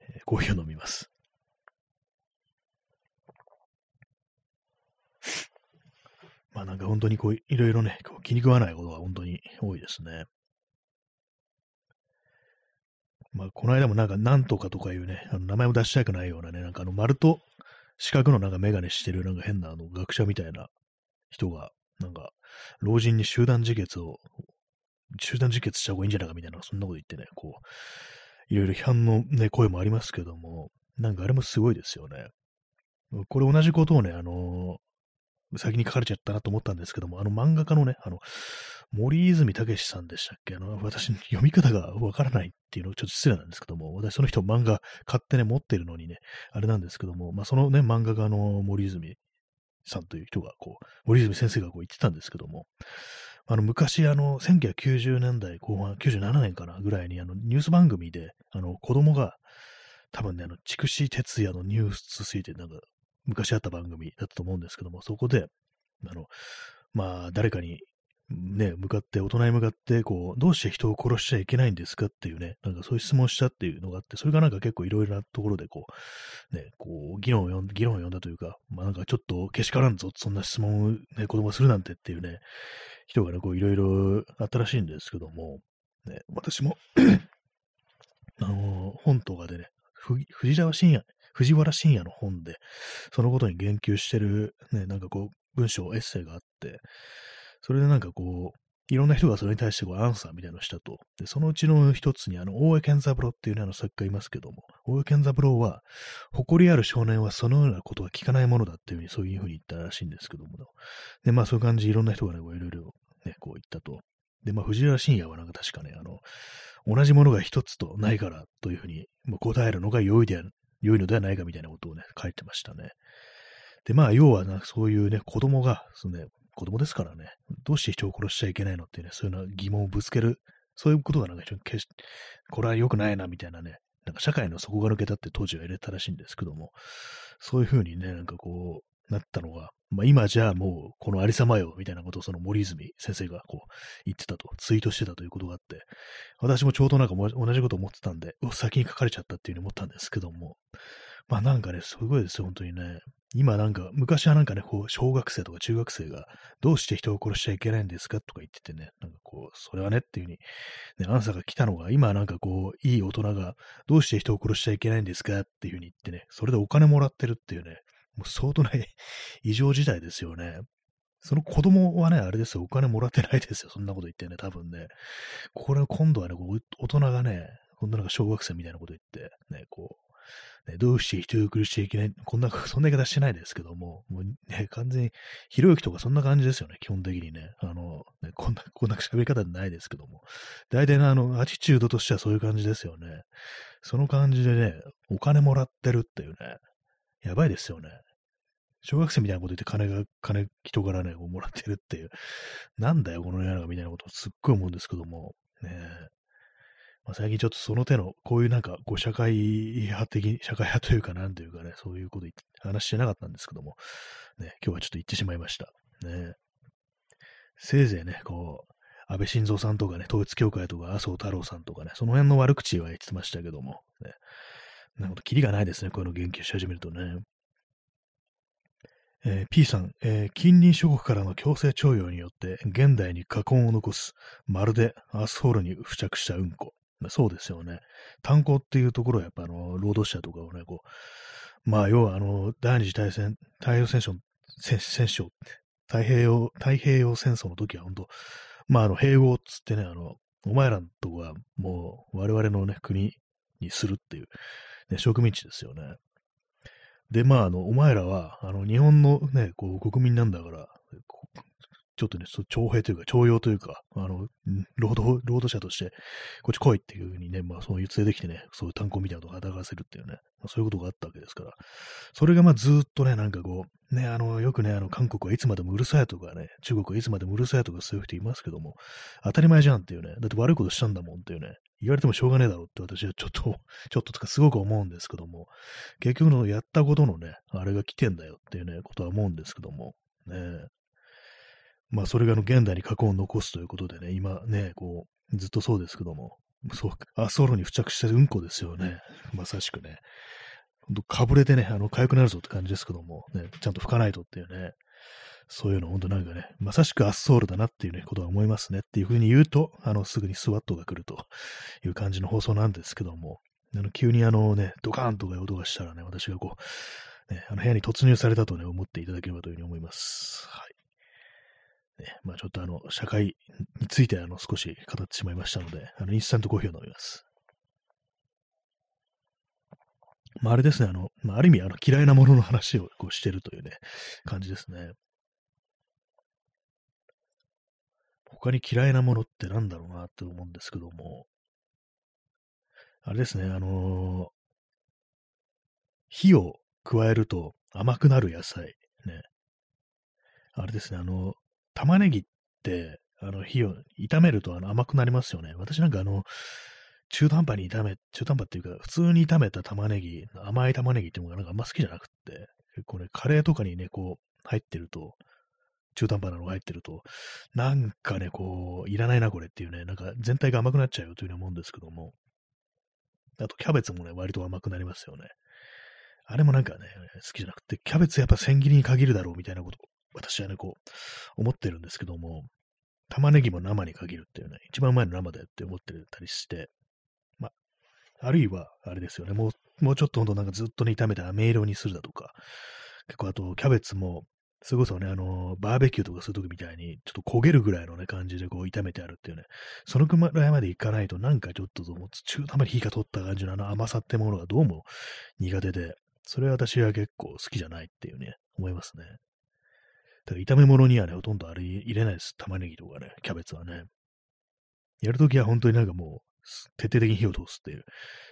えー、コーヒーを飲みます。まあなんか本当にこう、いろいろね、こう気に食わないことが本当に多いですね。まあ、この間もなんか、なんとかとかいうね、あの名前を出したくないようなね、なんかあの、丸と四角のなんかメガネしてるなんか変なあの学者みたいな人が、なんか、老人に集団自決を、集団自決した方がいいんじゃないかみたいな、そんなこと言ってね、こう、いろいろ批判のね、声もありますけども、なんかあれもすごいですよね。これ同じことをね、あの先に書かれちゃったなと思ったんですけども、あの漫画家のね、あの、森泉武さんでしたっけ？あの、私、読み方がわからないっていうのちょっと失礼なんですけども、私その人漫画買ってね、持ってるのにね、あれなんですけども、まあ、そのね、漫画家の森泉さんという人が、こう、森泉先生がこう言ってたんですけども、あの、昔、あの、1990年代後半、97年かな、ぐらいに、あの、ニュース番組で、あの、子供が、多分ね、あの、筑紫哲也のニュースついて、なんか、昔あった番組だったと思うんですけども、そこで、あの、まあ、誰かに、ね、向かって、大人に向かって、こう、どうして人を殺しちゃいけないんですかっていうね、なんかそういう質問したっていうのがあって、それがなんか結構いろいろなところで、こう、ね、こう、議論を呼ん議論を呼んだというか、まあなんかちょっとけしからんぞ、そんな質問をね、子供するなんてっていうね、人がね、こう、いろいろあったらしいんですけども、ね、私も あの、本とかでね、藤沢深夜、藤原信也の本で、そのことに言及してる、ね、なんかこう、文章、エッセイがあって、それでなんかこう、いろんな人がそれに対してこうアンサーみたいなのをしたと。で、そのうちの一つに、あの、大江健三郎っていうね、あの作家いますけども、大江健三郎は、誇りある少年はそのようなことは聞かないものだっていうふうに、そういうふうに言ったらしいんですけども、で、まあそういう感じ、いろんな人がね、いろいろね、こう言ったと。で、まあ藤原信也はなんか確かね、あの、同じものが一つとないからというふうに、まあ、答えるのが良いである良いのではないかみたいなことをね、書いてましたね。で、まあ、要はな、そういうね、子供が、そのね、子供ですからね、どうして人を殺しちゃいけないのっていうね、そういうような疑問をぶつける、そういうことがなんか決し、これは良くないな、みたいなね、なんか社会の底が抜けたって当時は入れたらしいんですけども、そういうふうにね、なんかこう、なったのが、まあ今じゃあもうこのありさまよみたいなことをその森泉先生がこう言ってたと、ツイートしてたということがあって、私もちょうどなんか同じこと思ってたんで、先に書かれちゃったっていうふうに思ったんですけども、まあなんかね、すごいですよ、本当にね。今なんか、昔はなんかね、こう、小学生とか中学生が、どうして人を殺しちゃいけないんですかとか言っててね、なんかこう、それはねっていう風に、ね、アンサーが来たのが、今はなんかこう、いい大人が、どうして人を殺しちゃいけないんですかっていう風に言ってね、それでお金もらってるっていうね、もう相当な 異常事態ですよね。その子供はね、あれですよ、お金もらってないですよ、そんなこと言ってね、多分ね。これ今度はね、こう大人がね、今度なんか小学生みたいなこと言って、ね、こう、ね、どうして人を苦しちゃいけない、こんな、そんな言い方してないですけども、もうね、完全に、ひろゆきとかそんな感じですよね、基本的にね。あの、ね、こんな、こんな喋り方ないですけども。大体のあの、アティチュードとしてはそういう感じですよね。その感じでね、お金もらってるっていうね、やばいですよね。小学生みたいなこと言って金が、金、人からね、もらってるっていう。なんだよ、この世の中みたいなことすっごい思うんですけども。ねまあ、最近ちょっとその手の、こういうなんか、こう、社会派的、社会派というか、なんというかね、そういうこと話してなかったんですけども、ね、今日はちょっと言ってしまいました。ね。せいぜいね、こう、安倍晋三さんとかね、統一教会とか、麻生太郎さんとかね、その辺の悪口は言ってましたけども、ね。なるほど、キリがないですね、こういうの言及し始めるとね。えー、P さん、えー、近隣諸国からの強制徴用によって現代に禍根を残す、まるでアスフォールに付着したうんこ。そうですよね。炭鉱っていうところはやっぱあの、労働者とかをね、こう、まあ、要はあの、第二次大戦、太平洋戦争、戦争、太平洋、太平洋戦争の時は本当、まあ、あの、併合っつってね、あの、お前らのとこはもう我々のね、国にするっていう、ね、植民地ですよね。で、まあ、あの、お前らは、あの、日本のね、こう、国民なんだから、ちょっとね、徴兵というか、徴用というか、あの、労働、労働者として、こっち来いっていうふうにね、まあ、そういう連れてきてね、そういう炭鉱みたいなことを働かせるっていうね、まあ、そういうことがあったわけですから、それがまあ、ずっとね、なんかこう、ね、あの、よくね、あの、韓国はいつまでもうるさいとかね、中国はいつまでもうるさいとかそういう人いますけども、当たり前じゃんっていうね、だって悪いことしたんだもんっていうね、言われてもしょうがねえだろうって私はちょっと、ちょっととかすごく思うんですけども、結局のやったことのね、あれが来てんだよっていうね、ことは思うんですけども、ね、まあ、それがの現代に過去を残すということでね、今ね、こう、ずっとそうですけども、そう、あ、ソロに付着したうんこですよね。まさしくね。ほんと、かぶれてね、あの、痒くなるぞって感じですけども、ね、ちゃんと拭かないとっていうね、そういうの、ほんとなんかね、まさしくアッソールだなっていうね、ことは思いますねっていうふうに言うと、あの、すぐにスワットが来るという感じの放送なんですけども、あの、急にあのね、ドカーンとかいう音がしたらね、私がこう、ね、あの部屋に突入されたとね、思っていただければというふうに思います。はい。ね、まあちょっとあの、社会についてあの、少し語ってしまいましたので、あの、インスタントコーヒーを飲みます。まああれですね、あの、まあある意味あの、嫌いなものの話をこうしてるというね、感じですね。他に嫌いなものってなんだろうなって思うんですけども、あれですね、あのー、火を加えると甘くなる野菜、ね。あれですね、あの、玉ねぎって、あの、火を炒めるとあの甘くなりますよね。私なんかあの、中途半端に炒め、中途半端っていうか、普通に炒めた玉ねぎ、甘い玉ねぎっていうのがなんかあんま好きじゃなくって、結構ね、カレーとかにね、こう、入ってると、中途半端なのが入ってると、なんかね、こう、いらないな、これっていうね、なんか全体が甘くなっちゃうよというふうに思うんですけども、あと、キャベツもね、割と甘くなりますよね。あれもなんかね、好きじゃなくて、キャベツやっぱ千切りに限るだろうみたいなこと、私はね、こう、思ってるんですけども、玉ねぎも生に限るっていうね、一番うまいの生だよって思ってたりして、まあ、あるいは、あれですよね、もう、もうちょっとほんとなんかずっとね、炒めて飴色にするだとか、結構あと、キャベツも、それこそね、あの、バーベキューとかするときみたいに、ちょっと焦げるぐらいのね、感じでこう炒めてあるっていうね、そのくらいまでいかないと、なんかちょっともう中途まで火が通った感じのあの甘さってものがどうも苦手で、それは私は結構好きじゃないっていうね、思いますね。だから炒め物にはね、ほとんどあれ入れないです。玉ねぎとかね、キャベツはね。やるときは本当になんかもう、徹底的に火を通すっていう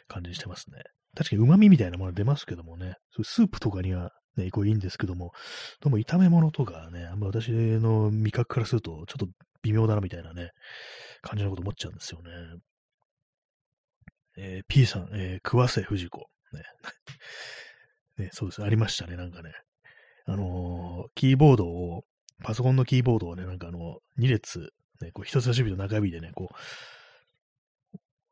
感じにしてますね。確かに旨味みたいなもの出ますけどもね、スープとかにはね、こういいんですけども、どうも炒め物とかね、あんま私の味覚からすると、ちょっと微妙だなみたいなね、感じのこと思っちゃうんですよね。えー、P さん、えー、桑瀬藤子。ね。ね、そうです。ありましたね、なんかね。あのー、キーボードを、パソコンのキーボードをね、なんかあの、2列、ね、こう人差し指と中指でね、こう、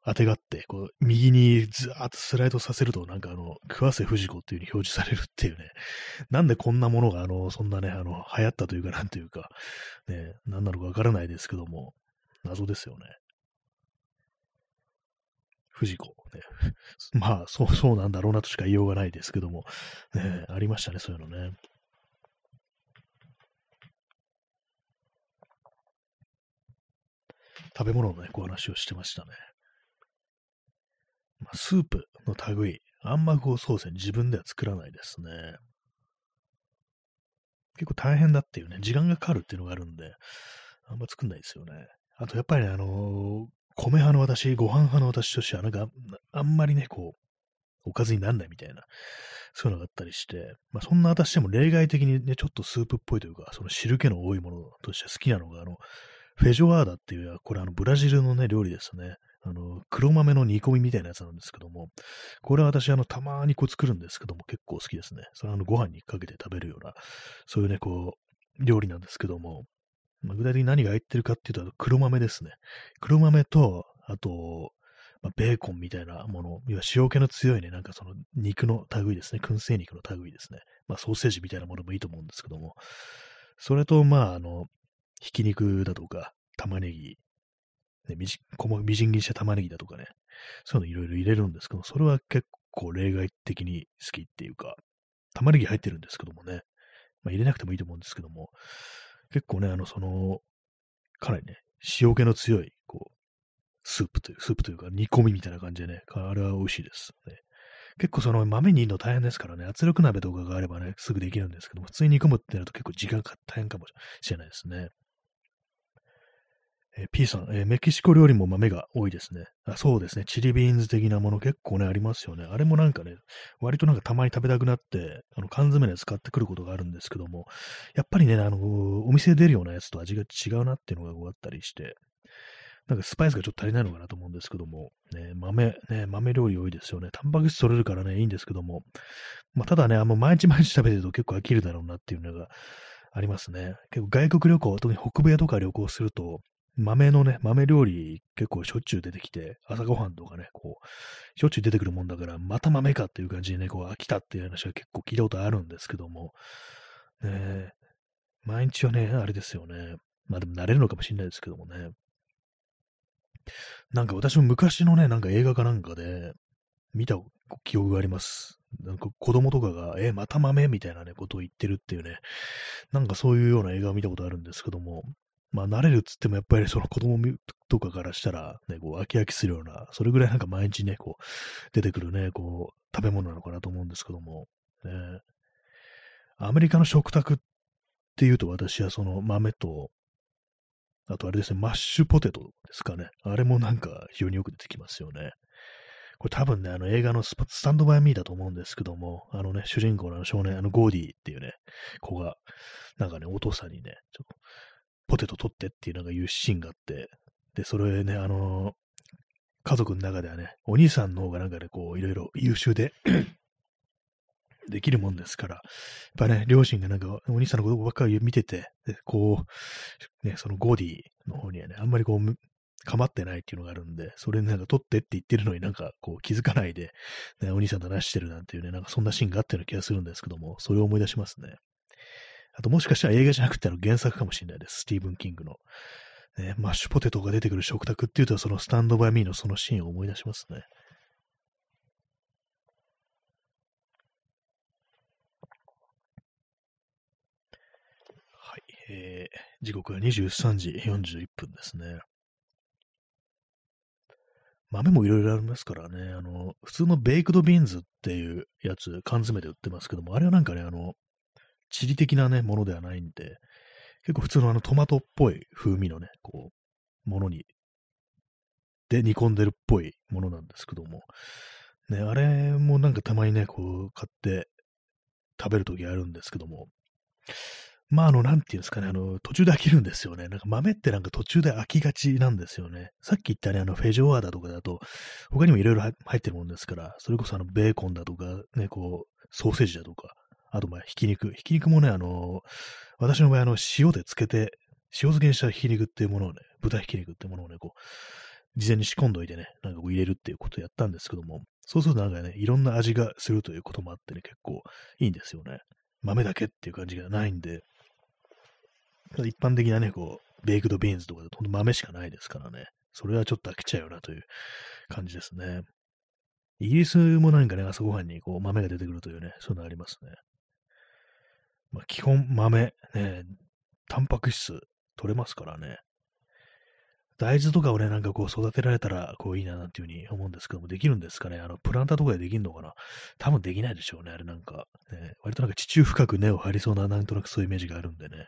当てがって、こう、右にずーっとスライドさせると、なんかあの、桑瀬藤子っていう風に表示されるっていうね。なんでこんなものが、あの、そんなね、あの、流行ったというか、なんというか、ね、何なのかわからないですけども、謎ですよね。藤子。ね、まあ、そう、そうなんだろうなとしか言いようがないですけども、ね、ありましたね、そういうのね。食べ物のね、こう話をしてましたね。スープの類、あんまこう、そうですね、自分では作らないですね。結構大変だっていうね、時間がかかるっていうのがあるんで、あんま作んないですよね。あと、やっぱりね、あのー、米派の私、ご飯派の私としては、なんか、あんまりね、こう、おかずになんないみたいな、そういうのがあったりして、まあ、そんな私でも例外的にね、ちょっとスープっぽいというか、その汁気の多いものとして好きなのが、あの、フェジョアーダっていう、これあの、ブラジルのね、料理ですね。あの、黒豆の煮込みみたいなやつなんですけども、これは私、あの、たまにこう作るんですけども、結構好きですね。それはあの、ご飯にかけて食べるような、そういうね、こう、料理なんですけども、まあ、具体的に何が入ってるかっていうと、黒豆ですね。黒豆と、あと、まあ、ベーコンみたいなもの、要は塩気の強いね、なんかその肉の類ですね、燻製肉の類ですね。まあ、ソーセージみたいなものもいいと思うんですけども、それと、まあ、あの、ひき肉だとか、玉ねぎ、ね、みじこみじん切りした玉ねぎだとかね、そういうのいろいろ入れるんですけど、それは結構例外的に好きっていうか、玉ねぎ入ってるんですけどもね、まあ、入れなくてもいいと思うんですけども、結構ね、あの、その、かなりね、塩気の強い、こう、スープという、スープというか煮込みみたいな感じでね、あれは美味しいです、ね。結構その豆にいるの大変ですからね、圧力鍋とかがあればね、すぐできるんですけども、普通に煮込むってなると結構時間が大変かもしれないですね。えー、P さん、えー、メキシコ料理も豆が多いですねあ。そうですね。チリビーンズ的なもの結構ね、ありますよね。あれもなんかね、割となんかたまに食べたくなって、あの、缶詰で使ってくることがあるんですけども、やっぱりね、あの、お店で出るようなやつと味が違うなっていうのがこうあったりして、なんかスパイスがちょっと足りないのかなと思うんですけども、ね、豆、ね、豆料理多いですよね。タンパク質取れるからね、いいんですけども、まあ、ただね、あの、毎日毎日食べてると結構飽きるだろうなっていうのがありますね。結構外国旅行、特に北米とか旅行すると、豆のね、豆料理結構しょっちゅう出てきて、朝ごはんとかね、こう、しょっちゅう出てくるもんだから、また豆かっていう感じでね、こう飽きたっていう話は結構聞いたことあるんですけども、ね、毎日はね、あれですよね。まあでも慣れるのかもしれないですけどもね。なんか私も昔のね、なんか映画かなんかで見た記憶があります。なんか子供とかが、え、また豆みたいなね、ことを言ってるっていうね、なんかそういうような映画を見たことあるんですけども、まあ慣れるっつってもやっぱりその子供とかからしたら、ね、こう飽き飽きするような、それぐらいなんか毎日ね、こう出てくるね、こう食べ物なのかなと思うんですけども、ね、アメリカの食卓っていうと私はその豆と、あとあれですね、マッシュポテトですかね。あれもなんか非常によく出てきますよね。これ多分ね、あの映画のスタンドバイミーだと思うんですけども、あのね、主人公の少年、あのゴーディーっていうね、子が、なんかね、お父さんにね、ちょっとポテト取ってっていうなんか言うシーンがあって、で、それね、あのー、家族の中ではね、お兄さんの方がなんかね、こう、いろいろ優秀で できるもんですから、やっぱね、両親がなんかお兄さんのことばっかり見てて、でこう、ね、そのゴディの方にはね、あんまりこう、構ってないっていうのがあるんで、それなんか取ってって言ってるのになんかこう気づかないで、ね、お兄さんと話してるなんていうね、なんかそんなシーンがあったような気がするんですけども、それを思い出しますね。あともしかしたら映画じゃなくてあの原作かもしれないです。スティーブン・キングの。ね、マッシュポテトが出てくる食卓っていうと、そのスタンドバイミーのそのシーンを思い出しますね。はい、えー、時刻は23時41分ですね。豆もいろいろありますからね、あの、普通のベイクドビーンズっていうやつ、缶詰で売ってますけども、あれはなんかね、あの、地理的なね、ものではないんで、結構普通のあのトマトっぽい風味のね、こう、ものに、で煮込んでるっぽいものなんですけども、ね、あれもなんかたまにね、こう、買って食べるときあるんですけども、まあ、あの、なんていうんですかね、あの、途中で飽きるんですよね。なんか豆ってなんか途中で飽きがちなんですよね。さっき言ったね、あの、フェジョアだとかだと、他にもいろいろ入ってるもんですから、それこそあの、ベーコンだとか、ね、こう、ソーセージだとか、あと、まあ、ひき肉。ひき肉もね、あの、私の場合、あの、塩で漬けて、塩漬けにしたひき肉っていうものをね、豚ひき肉っていうものをね、こう、事前に仕込んどいてね、なんかこう入れるっていうことをやったんですけども、そうするとなんかね、いろんな味がするということもあってね、結構いいんですよね。豆だけっていう感じがないんで、一般的なね、こう、ベイクドビーンズとかでほんと豆しかないですからね。それはちょっと飽きちゃうよなという感じですね。イギリスもなんかね、朝ごはんにこう豆が出てくるというね、そういうのありますね。まあ、基本豆、ね、タンパク質取れますからね。大豆とかをね、なんかこう育てられたらこういいななんていうふうに思うんですけども、できるんですかね？あの、プランターとかでできるのかな？多分できないでしょうね、あれなんか。ね、割となんか地中深く根を張りそうな、なんとなくそういうイメージがあるんでね。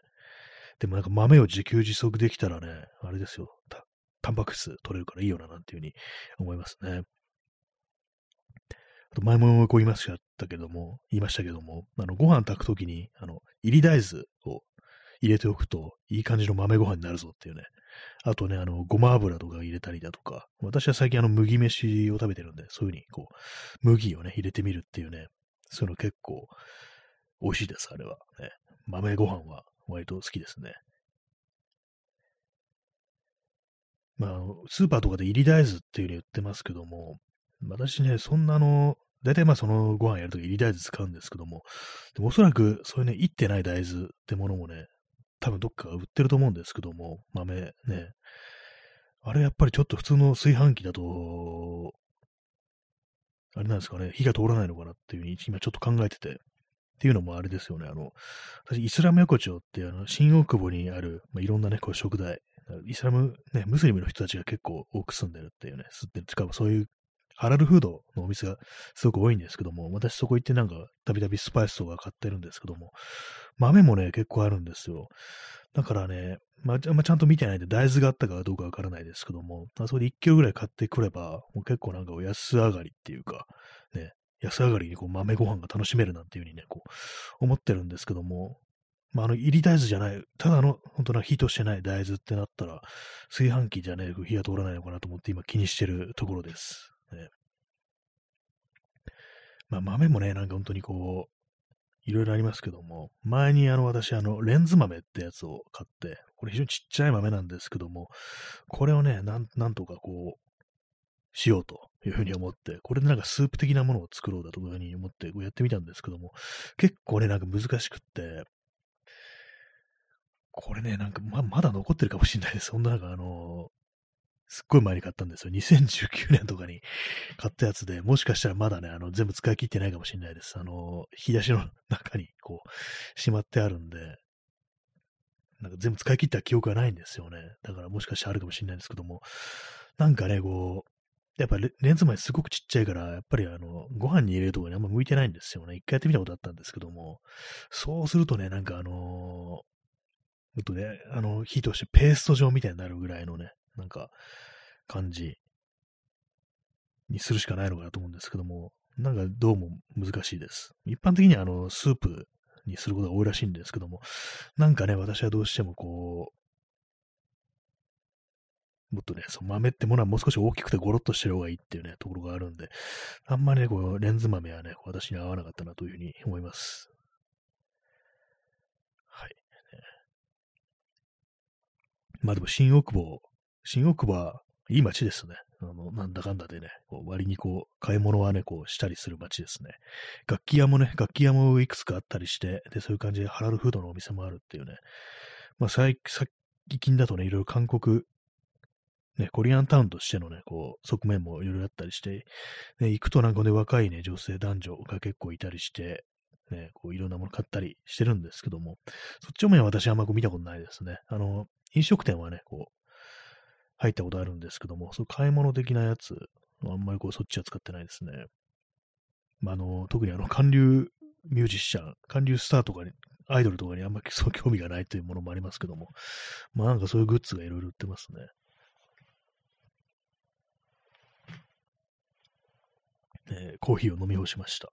でもなんか豆を自給自足できたらね、あれですよ、タンパク質取れるからいいよな、なんていうふうに思いますね。前もこう言いましたけども、言いましたけども、あの、ご飯炊くときに、あの、入り大豆を入れておくと、いい感じの豆ご飯になるぞっていうね。あとね、あの、ごま油とか入れたりだとか、私は最近あの、麦飯を食べてるんで、そういうふうに、こう、麦をね、入れてみるっていうね、そういうの結構、美味しいです、あれは。ね、豆ご飯は割と好きですね。まあ、スーパーとかで入り大豆っていうに言ってますけども、私ね、そんなの、大体まあそのご飯やるとき入り大豆使うんですけども、でもおそらくそういうね、いってない大豆ってものもね、多分どっか売ってると思うんですけども、豆ね。あれやっぱりちょっと普通の炊飯器だと、あれなんですかね、火が通らないのかなっていうふうに今ちょっと考えてて、っていうのもあれですよね。あの、私、イスラム横丁って、あの、新大久保にある、まあ、いろんなね、こう、食材、イスラム、ね、ムスリムの人たちが結構多く住んでるっていうね、吸ってる。しかそういうハラルフードのお店がすごく多いんですけども、私そこ行ってなんか、たびたびスパイスとか買ってるんですけども、豆もね、結構あるんですよ。だからね、まあ、まあ、ちゃんと見てないんで、大豆があったかどうかわからないですけども、あそこで1キロぐらい買ってくれば、もう結構なんかお安上がりっていうか、ね、安上がりにこう豆ご飯が楽しめるなんていうふうにね、こう、思ってるんですけども、まあ、あの、入り大豆じゃない、ただの、本当な火としてない大豆ってなったら、炊飯器じゃねえ、火が通らないのかなと思って今気にしてるところです。ね、まあ、豆もね、なんか本当にこう、いろいろありますけども、前にあの、私、あの、レンズ豆ってやつを買って、これ非常にちっちゃい豆なんですけども、これをね、なん、なんとかこう、しようというふうに思って、これでなんかスープ的なものを作ろうだというふうに思ってやってみたんですけども、結構ね、なんか難しくって、これね、なんかままだ残ってるかもしれないです。そんななんかあのすっごい前に買ったんですよ。2019年とかに買ったやつで、もしかしたらまだね、あの、全部使い切ってないかもしれないです。あの、引き出しの中にこう、しまってあるんで、なんか全部使い切った記憶がないんですよね。だからもしかしてあるかもしれないんですけども、なんかね、こう、やっぱレンズ前すごくちっちゃいから、やっぱりあの、ご飯に入れるとかにあんま向いてないんですよね。一回やってみたことあったんですけども、そうするとね、なんかあのー、もっとね、あの、火としてペースト状みたいになるぐらいのね、なんか、感じにするしかないのかなと思うんですけども、なんかどうも難しいです。一般的にはあの、スープにすることが多いらしいんですけども、なんかね、私はどうしてもこう、もっとね、その豆ってものはもう少し大きくてゴロッとしてる方がいいっていうね、ところがあるんで、あんまりね、こう、レンズ豆はね、私に合わなかったなというふうに思います。はい。まあでも、新大久保、新大久保はいい街ですね。あの、なんだかんだでね、こう割にこう、買い物はね、こう、したりする街ですね。楽器屋もね、楽器屋もいくつかあったりして、で、そういう感じでハラルフードのお店もあるっていうね。まあ、最近だとね、いろいろ韓国、ね、コリアンタウンとしてのね、こう、側面もいろいろあったりして、ね、行くとなんかね、若いね、女性男女が結構いたりして、ね、こういろんなもの買ったりしてるんですけども、そっち方面は私はあんまこう見たことないですね。あの、飲食店はね、こう、入ったことあるんですけども、そう買い物的なやつ、あんまりこうそっちは使ってないですね。まあ、あの、特にあの、韓流ミュージシャン、韓流スターとかに、アイドルとかにあんまりそう興味がないというものもありますけども、まあなんかそういうグッズがいろいろ売ってますね。えー、コーヒーを飲み干しました。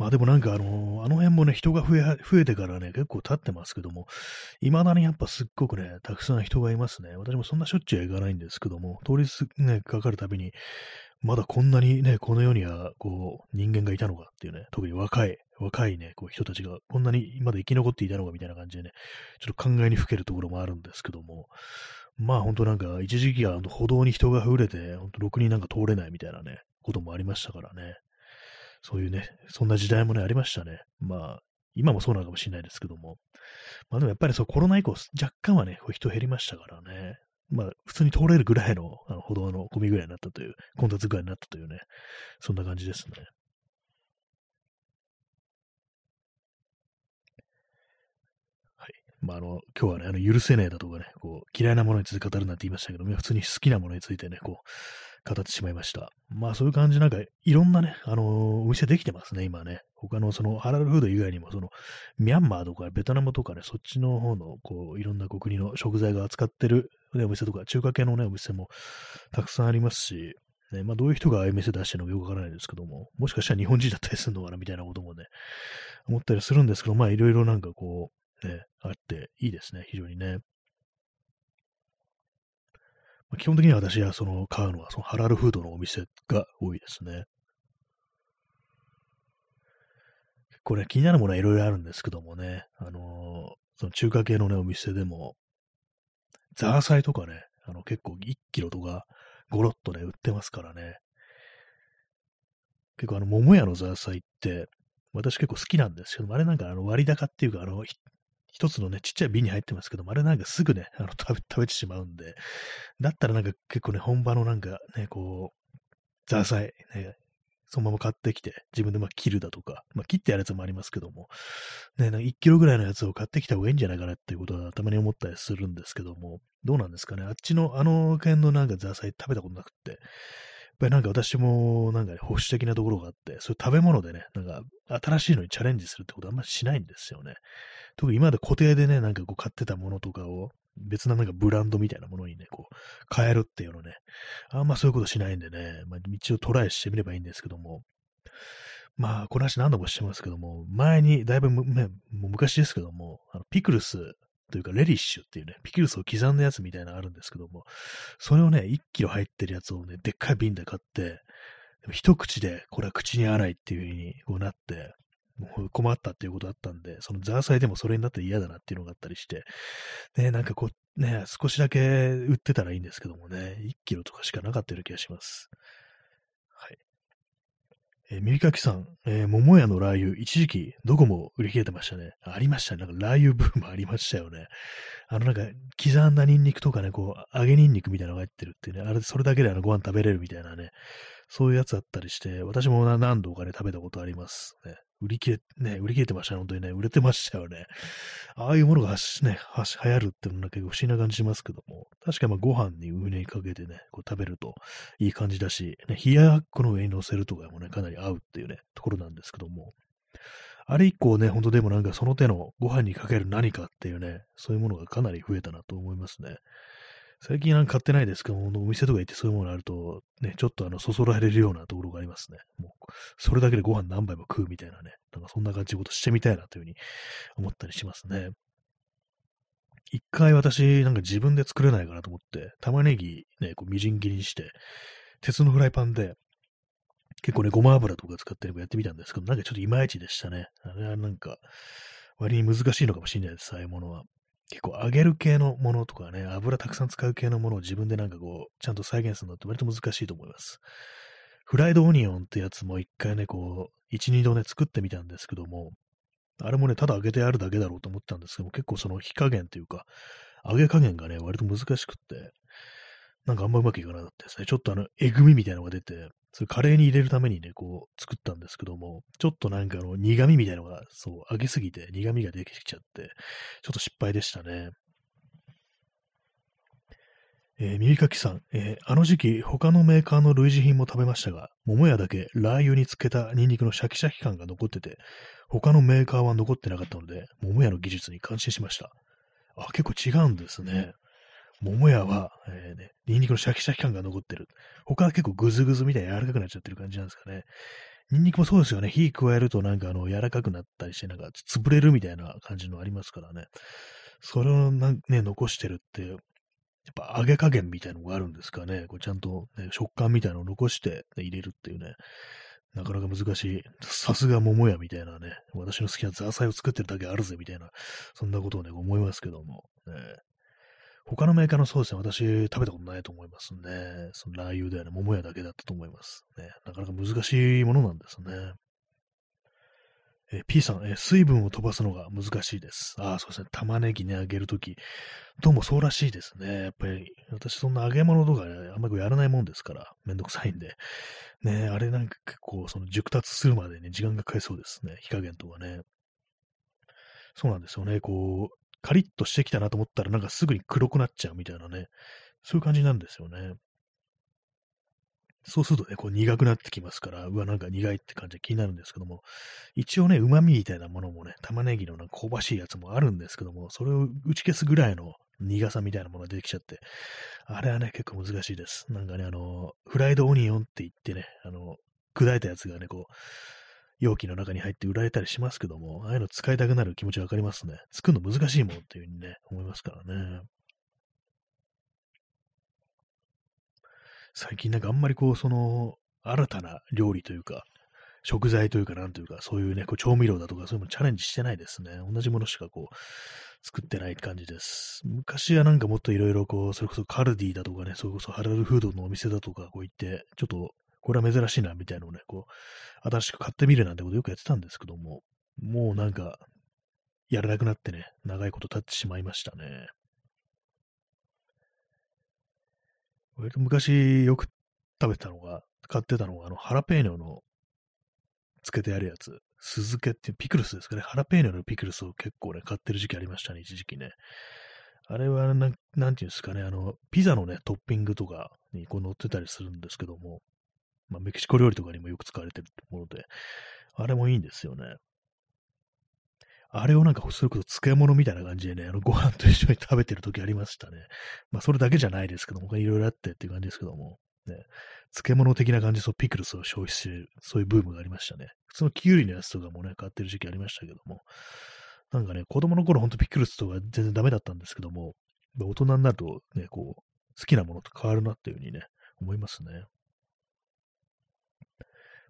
まあでもなんかあのー、あの辺もね、人が増え、増えてからね、結構経ってますけども、未だにやっぱすっごくね、たくさん人がいますね。私もそんなしょっちゅう行かないんですけども、通りす、ね、かかるたびに、まだこんなにね、この世には、こう、人間がいたのかっていうね、特に若い、若いね、こう人たちがこんなにまだ生き残っていたのかみたいな感じでね、ちょっと考えにふけるところもあるんですけども、まあ本当なんか一時期は歩道に人が溢れて、本当ろくになんか通れないみたいなね、こともありましたからね。そういうね、そんな時代もね、ありましたね。まあ、今もそうなのかもしれないですけども。まあでもやっぱりそうコロナ以降、若干はね、人減りましたからね。まあ、普通に通れるぐらいのあの歩道のゴミぐらいになったという、混雑ぐらいになったというね、そんな感じですね。はい。まあ、あの、今日はね、あの、許せねえだとかね、こう、嫌いなものについて語るなんて言いましたけども、普通に好きなものについてね、こう、語ってしまいました。まあそういう感じなんか、いろんなね、あのー、お店できてますね、今ね。他のそのハラルフード以外にも、その、ミャンマーとかベトナムとかね、そっちの方の、こう、いろんな国の食材が扱ってる、ね、お店とか、中華系のね、お店もたくさんありますし、ね、まあどういう人がああいう店出してるのかよくわからないですけども、もしかしたら日本人だったりするのかなみたいなこともね、思ったりするんですけど、まあいろいろなんかこう、ね、あっていいですね、非常にね。ま基本的には私はその買うのはそのハラルフードのお店が多いですね。結構ね、気になるものはいろいろあるんですけどもね、あのー、その中華系のね、お店でも、ザーサイとかね、あの結構1キロとかゴロッとね、売ってますからね。結構あの、桃屋のザーサイって、私結構好きなんですけどあれなんかあの割高っていうか、あの、一つのね、ちっちゃい瓶に入ってますけどもあれなんかすぐね、あの食べ、食べてしまうんで、だったらなんか結構ね、本場のなんかね、こう、ザーサイ、ね、そのまま買ってきて、自分でまあ切るだとか、まあ切ってやるやつもありますけども、ね、なんか1キロぐらいのやつを買ってきた方がいいんじゃないかなっていうことはたまに思ったりするんですけども、どうなんですかね、あっちの、あの辺のなんかザーサイ食べたことなくって、やっぱりなんか私もなんか、ね、保守的なところがあって、そういう食べ物でね、なんか新しいのにチャレンジするってことはあんまりしないんですよね。特に今まで固定でね、なんかこう買ってたものとかを別ななんかブランドみたいなものにね、こう変えるっていうのね、あんまそういうことしないんでね、まあ一応トライしてみればいいんですけども、まあ、この話何度もしてますけども、前に、だいぶ、ね、もう昔ですけども、あのピクルスというか、レリッシュっていうね、ピクルスを刻んだやつみたいなのあるんですけども、それをね、1キロ入ってるやつをね、でっかい瓶で買って、一口で、これは口に合わないっていう風にこうなって、もう困ったっていうことだったんで、そのザーサイでもそれになって嫌だなっていうのがあったりして、ね、なんかこう、ね、少しだけ売ってたらいいんですけどもね、1キロとかしかなかったような気がします。はい。えー、耳かきさん、えー、桃屋のラー油、一時期どこも売り切れてましたね。ありましたね。なんかラー油ブームありましたよね。あのなんか刻んだニンニクとかね、こう揚げニンニクみたいなのが入ってるっていうね、あれ、それだけであのご飯食べれるみたいなね、そういうやつあったりして、私も何度かね、食べたことあります。ね、売り切れ、ね、売り切れてましたね、本当にね、売れてましたよね。ああいうものがね、はし流行るっていうのは結構不思議な感じしますけども、確かまあご飯にウにかけてね、こう食べるといい感じだし、ね、冷ややっこの上に乗せるとかもね、かなり合うっていうね、ところなんですけども、あれ以降ね、ほんとでもなんかその手のご飯にかける何かっていうね、そういうものがかなり増えたなと思いますね。最近なんか買ってないですけどお店とか行ってそういうものあると、ね、ちょっとあの、そそられるようなところがありますね。もう、それだけでご飯何杯も食うみたいなね、なんかそんな感じのことしてみたいなというふうに思ったりしますね。一回私、なんか自分で作れないかなと思って、玉ねぎね、こうみじん切りにして、鉄のフライパンで、結構ね、ごま油とか使ってればやってみたんですけど、なんかちょっといまいちでしたね。あれはなんか、割に難しいのかもしれないです、ああいうものは。結構揚げる系のものとかね、油たくさん使う系のものを自分でなんかこう、ちゃんと再現するのって割と難しいと思います。フライドオニオンってやつも一回ね、こう、一、二度ね、作ってみたんですけども、あれもね、ただ揚げてあるだけだろうと思ったんですけども、結構その火加減というか、揚げ加減がね、割と難しくって、なんかあんまうまくいかなかったですね。ちょっとあの、えぐみみたいなのが出て、それカレーに入れるためにね、こう、作ったんですけども、ちょっとなんかあの、苦味みたいなのが、そう、揚げすぎて苦味が出てきちゃって、ちょっと失敗でしたね。えー、耳かきさん、えー、あの時期、他のメーカーの類似品も食べましたが、桃屋だけラー油につけたニンニクのシャキシャキ感が残ってて、他のメーカーは残ってなかったので、桃屋の技術に感心しました。あ、結構違うんですね。桃屋は、えー、ね、ニンニクのシャキシャキ感が残ってる。他は結構グズグズみたいに柔らかくなっちゃってる感じなんですかね。ニンニクもそうですよね。火加えるとなんかあの、柔らかくなったりして、なんか潰れるみたいな感じのありますからね。それをね、残してるって、やっぱ揚げ加減みたいなのがあるんですかね。こうちゃんと、ね、食感みたいのを残して、ね、入れるっていうね。なかなか難しい。さすが桃屋みたいなね、私の好きなザーサイを作ってるだけあるぜみたいな、そんなことをね、思いますけども。ね、他のメーカーのソースは私食べたことないと思いますね。そのラー油だよね、桃屋だけだったと思います。ね、なかなか難しいものなんですね。え P さん、え水分を飛ばすのが難しいです。ああ、そうですね。玉ねぎね、揚げるとき。どうもそうらしいですね。やっぱり、私そんな揚げ物とかね、あんまりやらないもんですから、めんどくさいんで。ね、あれなんか結構、その熟達するまでね、時間がかかりそうですね。火加減とかね。そうなんですよね。こう、カリッとしてきたなと思ったら、なんかすぐに黒くなっちゃうみたいなね、そういう感じなんですよね。そうするとね、こう苦くなってきますから、うわ、なんか苦いって感じで気になるんですけども、一応ね、旨味みたいなものもね、玉ねぎのなんか香ばしいやつもあるんですけども、それを打ち消すぐらいの苦さみたいなものが出てきちゃって、あれはね、結構難しいです。なんかね、あの、フライドオニオンって言ってね、あの、砕いたやつがね、こう、容器の中に入って売られたりしますけども、ああいうの使いたくなる気持ちわかりますね。作るの難しいもんっていうふうにね、思いますからね。最近なんかあんまりこう、その、新たな料理というか、食材というか、なんというか、そういうね、こう調味料だとか、そういうのチャレンジしてないですね。同じものしかこう、作ってない感じです。昔はなんかもっといろいろこう、それこそカルディだとかね、それこそハラルフードのお店だとか、こう行って、ちょっとこれは珍しいな、みたいなのをね、こう、新しく買ってみるなんてことよくやってたんですけども、もうなんか、やらなくなってね、長いこと経ってしまいましたね。割と昔よく食べたのが、買ってたのが、あの、ハラペーニョのつけてあるやつ。酢漬けっていうピクルスですかね。ハラペーニョのピクルスを結構ね、買ってる時期ありましたね、一時期ね。あれはな、なんていうんですかね、あの、ピザのね、トッピングとかにこう乗ってたりするんですけども、まあ、メキシコ料理とかにもよく使われてるもので、あれもいいんですよね。あれをなんか、それこそ漬物みたいな感じでね、あの、ご飯と一緒に食べてる時ありましたね。まあ、それだけじゃないですけども、他にいろいろあってっていう感じですけども、ね、漬物的な感じ、そう、ピクルスを消費する、そういうブームがありましたね。普通のキュウリのやつとかもね、買ってる時期ありましたけども、なんかね、子供の頃ほんとピクルスとか全然ダメだったんですけども、大人になるとね、こう、好きなものと変わるなっていうふうにね、思いますね。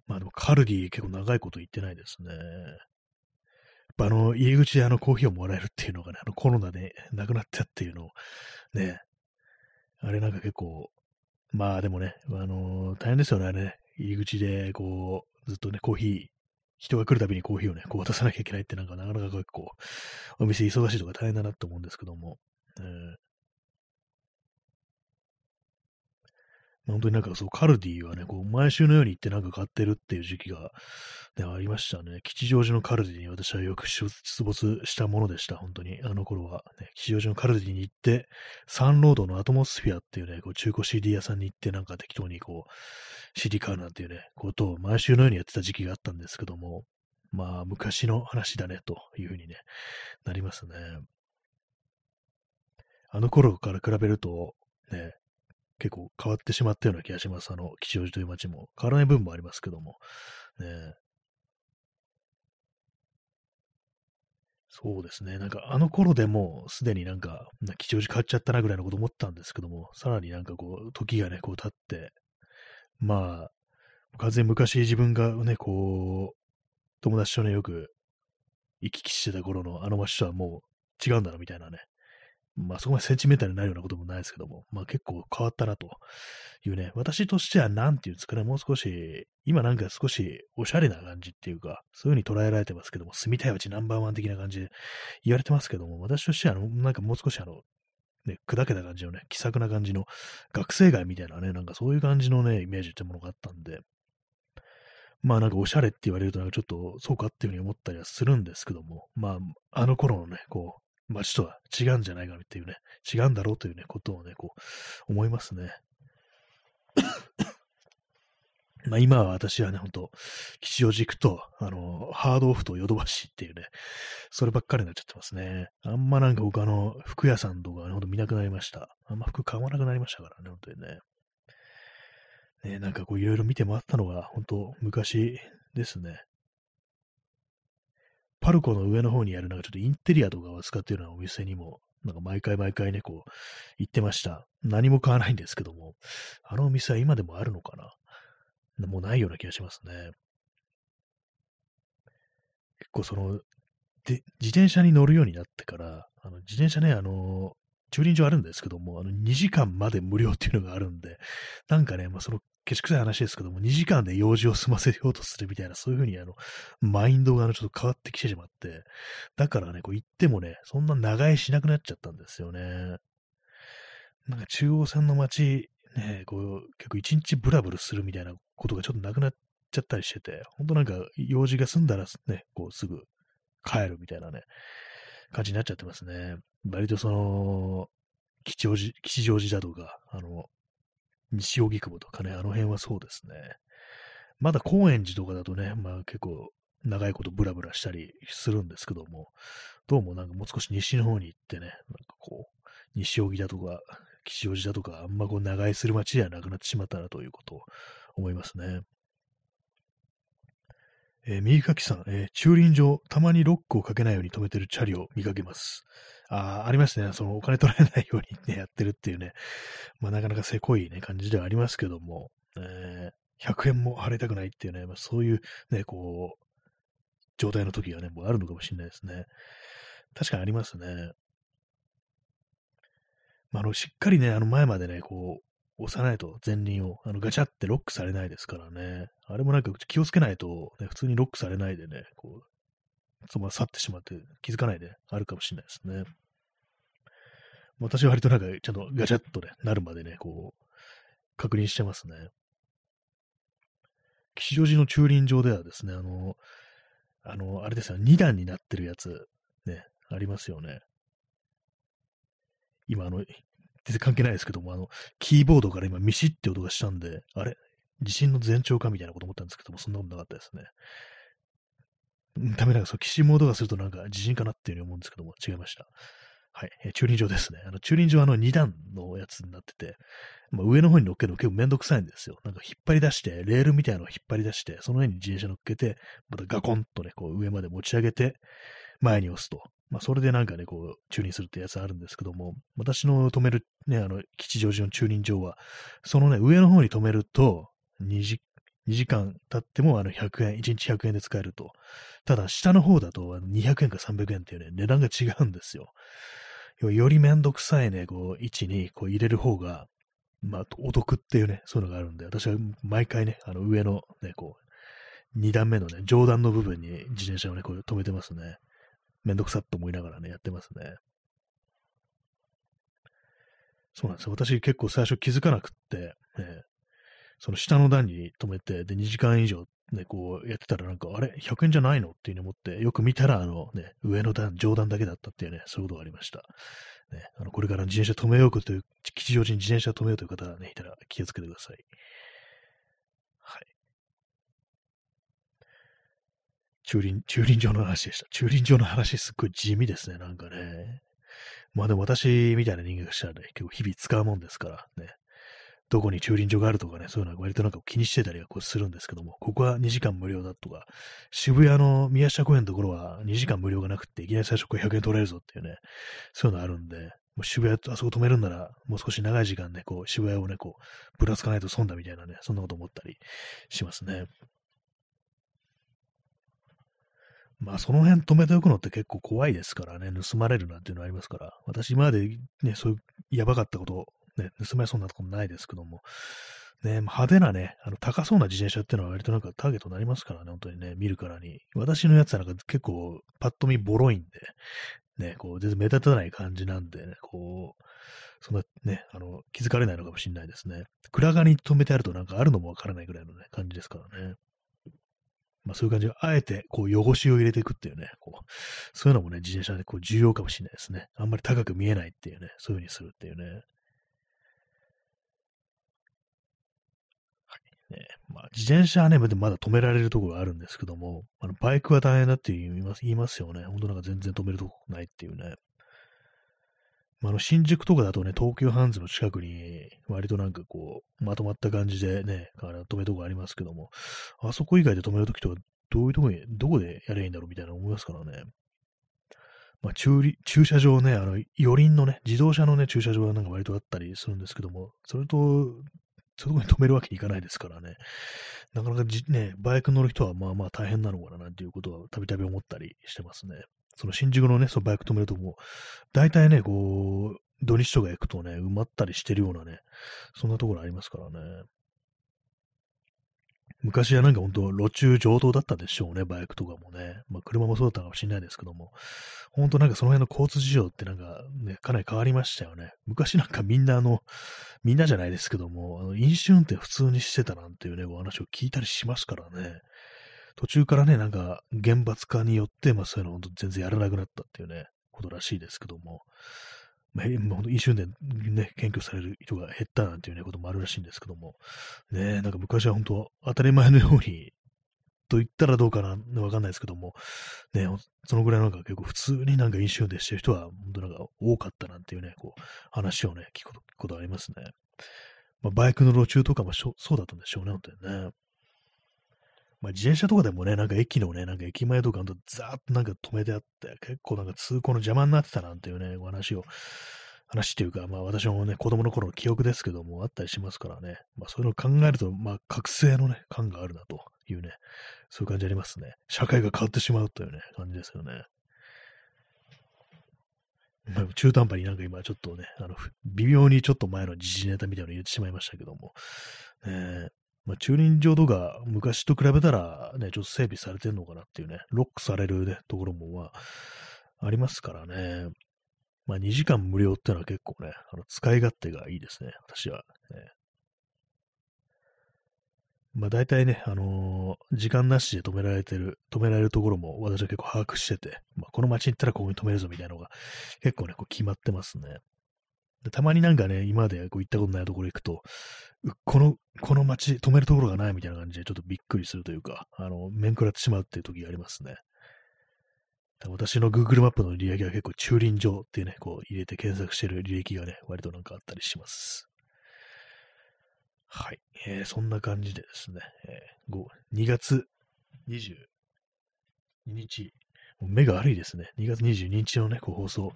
まあでもカルディ結構長いこと言ってないですね。あの、入り口であのコーヒーをもらえるっていうのがね、あのコロナでなくなったっていうのを、ね、あれなんか結構、まあでもね、あのー、大変ですよね、あれね。入り口で、こう、ずっとね、コーヒー、人が来るたびにコーヒーをね、こう渡さなきゃいけないってなんかなかなか結構、お店忙しいとか大変だなって思うんですけども、えー、本当になんかそう、カルディはね、こう、毎週のように行ってなんか買ってるっていう時期が、ね、ありましたね。吉祥寺のカルディに私はよく出没したものでした、本当に。あの頃は、ね、吉祥寺のカルディに行って、サンロードのアトモスフィアっていうね、こう中古 CD 屋さんに行ってなんか適当にこう、CD 買うなんていうね、ことを毎週のようにやってた時期があったんですけども、まあ、昔の話だね、というふうにね、なりますね。あの頃から比べると、ね、結構変わってしまったような気がします。あの、吉祥寺という街も。変わらない部分もありますけども。ね。そうですね。なんかあの頃でもすでになんか、吉祥寺変わっちゃったなぐらいのこと思ったんですけども、さらになんかこう、時がね、こう経って、まあ、完全昔自分がね、こう、友達とね、よく行き来してた頃のあの街とはもう違うんだなみたいなね、まあそこまでセンチメンタルになるようなこともないですけども、まあ結構変わったなというね、私としては何て言うんですかね、もう少し、今なんか少しおしゃれな感じっていうか、そういう風に捉えられてますけども、住みたいうちナンバーワン的な感じで言われてますけども、私としてはあの、なんかもう少しあの、ね、砕けた感じのね、気さくな感じの学生街みたいなね、なんかそういう感じのね、イメージってものがあったんで、まあなんかおしゃれって言われるとなんかちょっとそうかっていうふうに思ったりはするんですけども、まああの頃のね、こう、街とは違うんじゃないかっていうね、違うんだろうというね、ことをね、こう、思いますね。まあ今は私はね、ほんと、吉祥寺行くと、あの、ハードオフとヨドバシっていうね、そればっかりになっちゃってますね。あんまなんか僕あの、服屋さんとかね、ほんと見なくなりました。あんま服買わなくなりましたからね、本当にね。ね、なんかこういろいろ見て回ったのが、本当昔ですね。パルコの上の方にあるなんかちょっとインテリアとかを使っているようなお店にも、なんか毎回毎回ね、こう、行ってました。何も買わないんですけども、あのお店は今でもあるのかな？もうないような気がしますね。結構その、で、自転車に乗るようになってから、あの自転車ね、あの、駐輪場あるんですけども、あの、2時間まで無料っていうのがあるんで、なんかね、まあ、そのけしくさい話ですけども、2時間で用事を済ませようとするみたいな、そういうふうにあの、マインドがあのちょっと変わってきてしまって、だからね、こう行ってもね、そんな長居しなくなっちゃったんですよね。なんか中央線の街、ね、こう、結構一日ブラブルするみたいなことがちょっとなくなっちゃったりしてて、ほんとなんか用事が済んだらね、こうすぐ帰るみたいなね、感じになっちゃってますね。割とその、吉祥寺、吉祥寺だとか、あの、西荻窪とかね、あの辺はそうですね。まだ高円寺とかだとね、まあ結構長いことブラブラしたりするんですけども、どうもなんかもう少し西の方に行ってね、なんかこう、西荻だとか、吉祥寺だとか、あんまこう長居する街ではなくなってしまったなということを思いますね。えー、右書きさん、えー、駐輪場、たまにロックをかけないように止めてるチャリを見かけます。ああありますね。そのお金取られないようにね、やってるっていうね。まあなかなかせこいね、感じではありますけども、えー、100円も払いたくないっていうね、まあ、そういうね、こう、状態の時がね、もうあるのかもしれないですね。確かにありますね。まあ、あの、しっかりね、あの前までね、こう、押さないと前輪を、あの、ガチャってロックされないですからね。あれもなんか気をつけないと、ね、普通にロックされないでね、こう、そのまま去ってしまって気づかないであるかもしれないですね。私は割となんか、ちゃんとガチャッとね、なるまでね、こう、確認してますね。吉祥寺の駐輪場ではですね、あの、あの、あれですよ、2段になってるやつ、ね、ありますよね。今、あの、全然関係ないですけども、あの、キーボードから今、ミシって音がしたんで、あれ地震の前兆かみたいなこと思ったんですけども、そんなことなかったですね。ダメだ、そう、騎士モードがするとなんか地震かなっていうふうに思うんですけども、違いました。はい、え駐輪場ですね。あの駐輪場はあの2段のやつになってて、まあ、上の方に乗っけるの結構めんどくさいんですよ。なんか引っ張り出して、レールみたいなのを引っ張り出して、その上に自転車乗っけて、またガコンとね、こう上まで持ち上げて、前に押すと。まあ、それでなんかね、こう、駐輪するってやつあるんですけども、私の止めるね、あの、吉祥寺の駐輪場は、そのね、上の方に止めると、2時 ,2 時間経ってもあの100円、1日100円で使えると。ただ、下の方だと200円か300円っていうね、値段が違うんですよ。よりめんどくさいね、こう、位置にこう入れる方が、まあ、お得っていうね、そういうのがあるんで、私は毎回ね、あの上のね、こう、2段目のね、上段の部分に自転車をね、こう止めてますね。めんどくさっと思いながらね、やってますね。そうなんですよ。私結構最初気づかなくって、ね、その下の段に止めて、で、2時間以上ね、こうやってたらなんか、あれ ?100 円じゃないの？っていうふうに思って、よく見たら、あのね、上の段、上段だけだったっていうね、そういうことがありました。ね、あの、これから自転車止めようという、吉祥寺に自転車止めようという方がね、いたら気をつけてくださ。い。駐輪、駐輪場の話でした。駐輪場の話すっごい地味ですね、なんかね。まあでも私みたいな人間がしたらね、結構日々使うもんですからね。どこに駐輪場があるとかね、そういうのは割となんか気にしてたりはこうするんですけども、ここは2時間無料だとか、渋谷の宮下公園のところは2時間無料がなくて、いきなり最初これ100円取れるぞっていうね、そういうのあるんで、もう渋谷、あそこ止めるんなら、もう少し長い時間ね、こう、渋谷をね、こう、ぶらつかないと損だみたいなね、そんなこと思ったりしますね。まあ、その辺止めておくのって結構怖いですからね、盗まれるなんていうのありますから、私今までね、そういうやばかったことね、盗まれそうなとこもないですけども、ね、派手なね、あの、高そうな自転車っていうのは割となんかターゲットになりますからね、本当にね、見るからに。私のやつはなんか結構パッと見ボロいんで、ね、こう、全然目立たない感じなんで、ね、こう、そんなね、あの、気づかれないのかもしれないですね。暗がりに止めてあるとなんかあるのもわからないぐらいのね、感じですからね。まあそういう感じで、あえてこう汚しを入れていくっていうね、こう、そういうのもね、自転車でこう重要かもしれないですね。あんまり高く見えないっていうね、そういう風にするっていうね。ね、まあ、自転車はね、まだ止められるところがあるんですけども、あのバイクは大変だって言います言いますよね。本当なんか全然止めるとこないっていうね。まあ、の新宿とかだとね、東急ハンズの近くに、割となんかこう、まとまった感じでね、止めるとこありますけども、あそこ以外で止めるときとか、どういうとこに、どこでやればいいんだろうみたいな思いますからね。まあ、駐車場ね、あの、四輪のね、自動車のね、駐車場はなんか割とあったりするんですけども、それとそういうとこに止めるわけにいかないですからね。なかなかじ、ね、バイク乗る人はまあまあ大変なのかななんていうことはたびたび思ったりしてますね。その新宿のね、そのバイク止めるとも、大体ね、こう、土日とか行くとね、埋まったりしてるようなね、そんなところありますからね。昔はなんか本当、路中上等だったでしょうね、バイクとかもね。まあ、車もそうだったかもしれないですけども、本当なんかその辺の交通事情ってなんかね、かなり変わりましたよね。昔なんかみんなあの、みんなじゃないですけども、あの飲酒運転普通にしてたなんていうね、お話を聞いたりしますからね。途中からね、なんか厳罰化によって、まあそういうの本当全然やらなくなったっていうね、ことらしいですけども。まあ、飲酒運転ね、検挙される人が減ったなんていうね、こともあるらしいんですけども、ね、なんか昔は本当当たり前のように、と言ったらどうかな、わかんないですけども、ね、そのぐらいなんか結構普通になんか飲酒運転してる人は、本当なんか多かったなんていうね、こう、話をね、聞くことありますね。まあ、バイクの路中とかもそうだったんでしょうね、本当にね。まあ、自転車とかでもね、なんか駅のね、なんか駅前とかとザーッとなんか止めてあって、結構なんか通行の邪魔になってたなんていうね、お話を、話っていうか、まあ私もね、子供の頃の記憶ですけども、あったりしますからね、まあそういうのを考えると、まあ覚醒のね、感があるなというね、そういう感じありますね。社会が変わってしまうというね、感じですよね。中途半端になんか今ちょっとね、あの、微妙にちょっと前の時事ネタみたいなの言ってしまいましたけども、えまあ、駐輪場とか昔と比べたらね、ちょっと整備されてるのかなっていうね、ロックされるね、ところもまあ、ありますからね。まあ、2時間無料ってのは結構ね、あの使い勝手がいいですね、私は、ね。まあ大体ね、あのー、時間なしで止められてる、止められるところも私は結構把握してて、まあこの街に行ったらここに止めるぞみたいなのが結構ね、こう決まってますね。たまになんかね、今までこう行ったことないところ行くと、この、この街止めるところがないみたいな感じでちょっとびっくりするというか、あの、面食らってしまうっていう時がありますね。私の Google マップの履歴は結構駐輪場っていうね、こう入れて検索してる履歴がね、割となんかあったりします。はい。えー、そんな感じでですね、えー、2月22日、目が悪いですね。2月22日のね、こう放送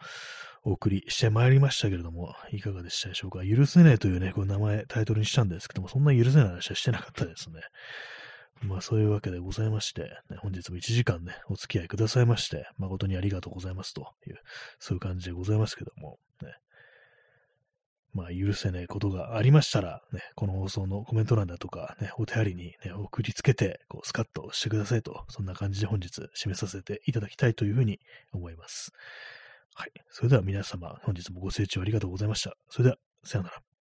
お送りしてまいりましたけれども、いかがでしたでしょうか？許せねえというね、こう名前、タイトルにしたんですけども、そんな許せない話はしてなかったですね。まあそういうわけでございまして、ね、本日も1時間ね、お付き合いくださいまして、誠にありがとうございますという、そういう感じでございますけども、ね、まあ許せないことがありましたら、ね、この放送のコメント欄だとか、ね、お手りに、ね、送りつけて、こうスカッとしてくださいと、そんな感じで本日締めさせていただきたいというふうに思います。はい。それでは皆様、本日もご清聴ありがとうございました。それでは、さようなら。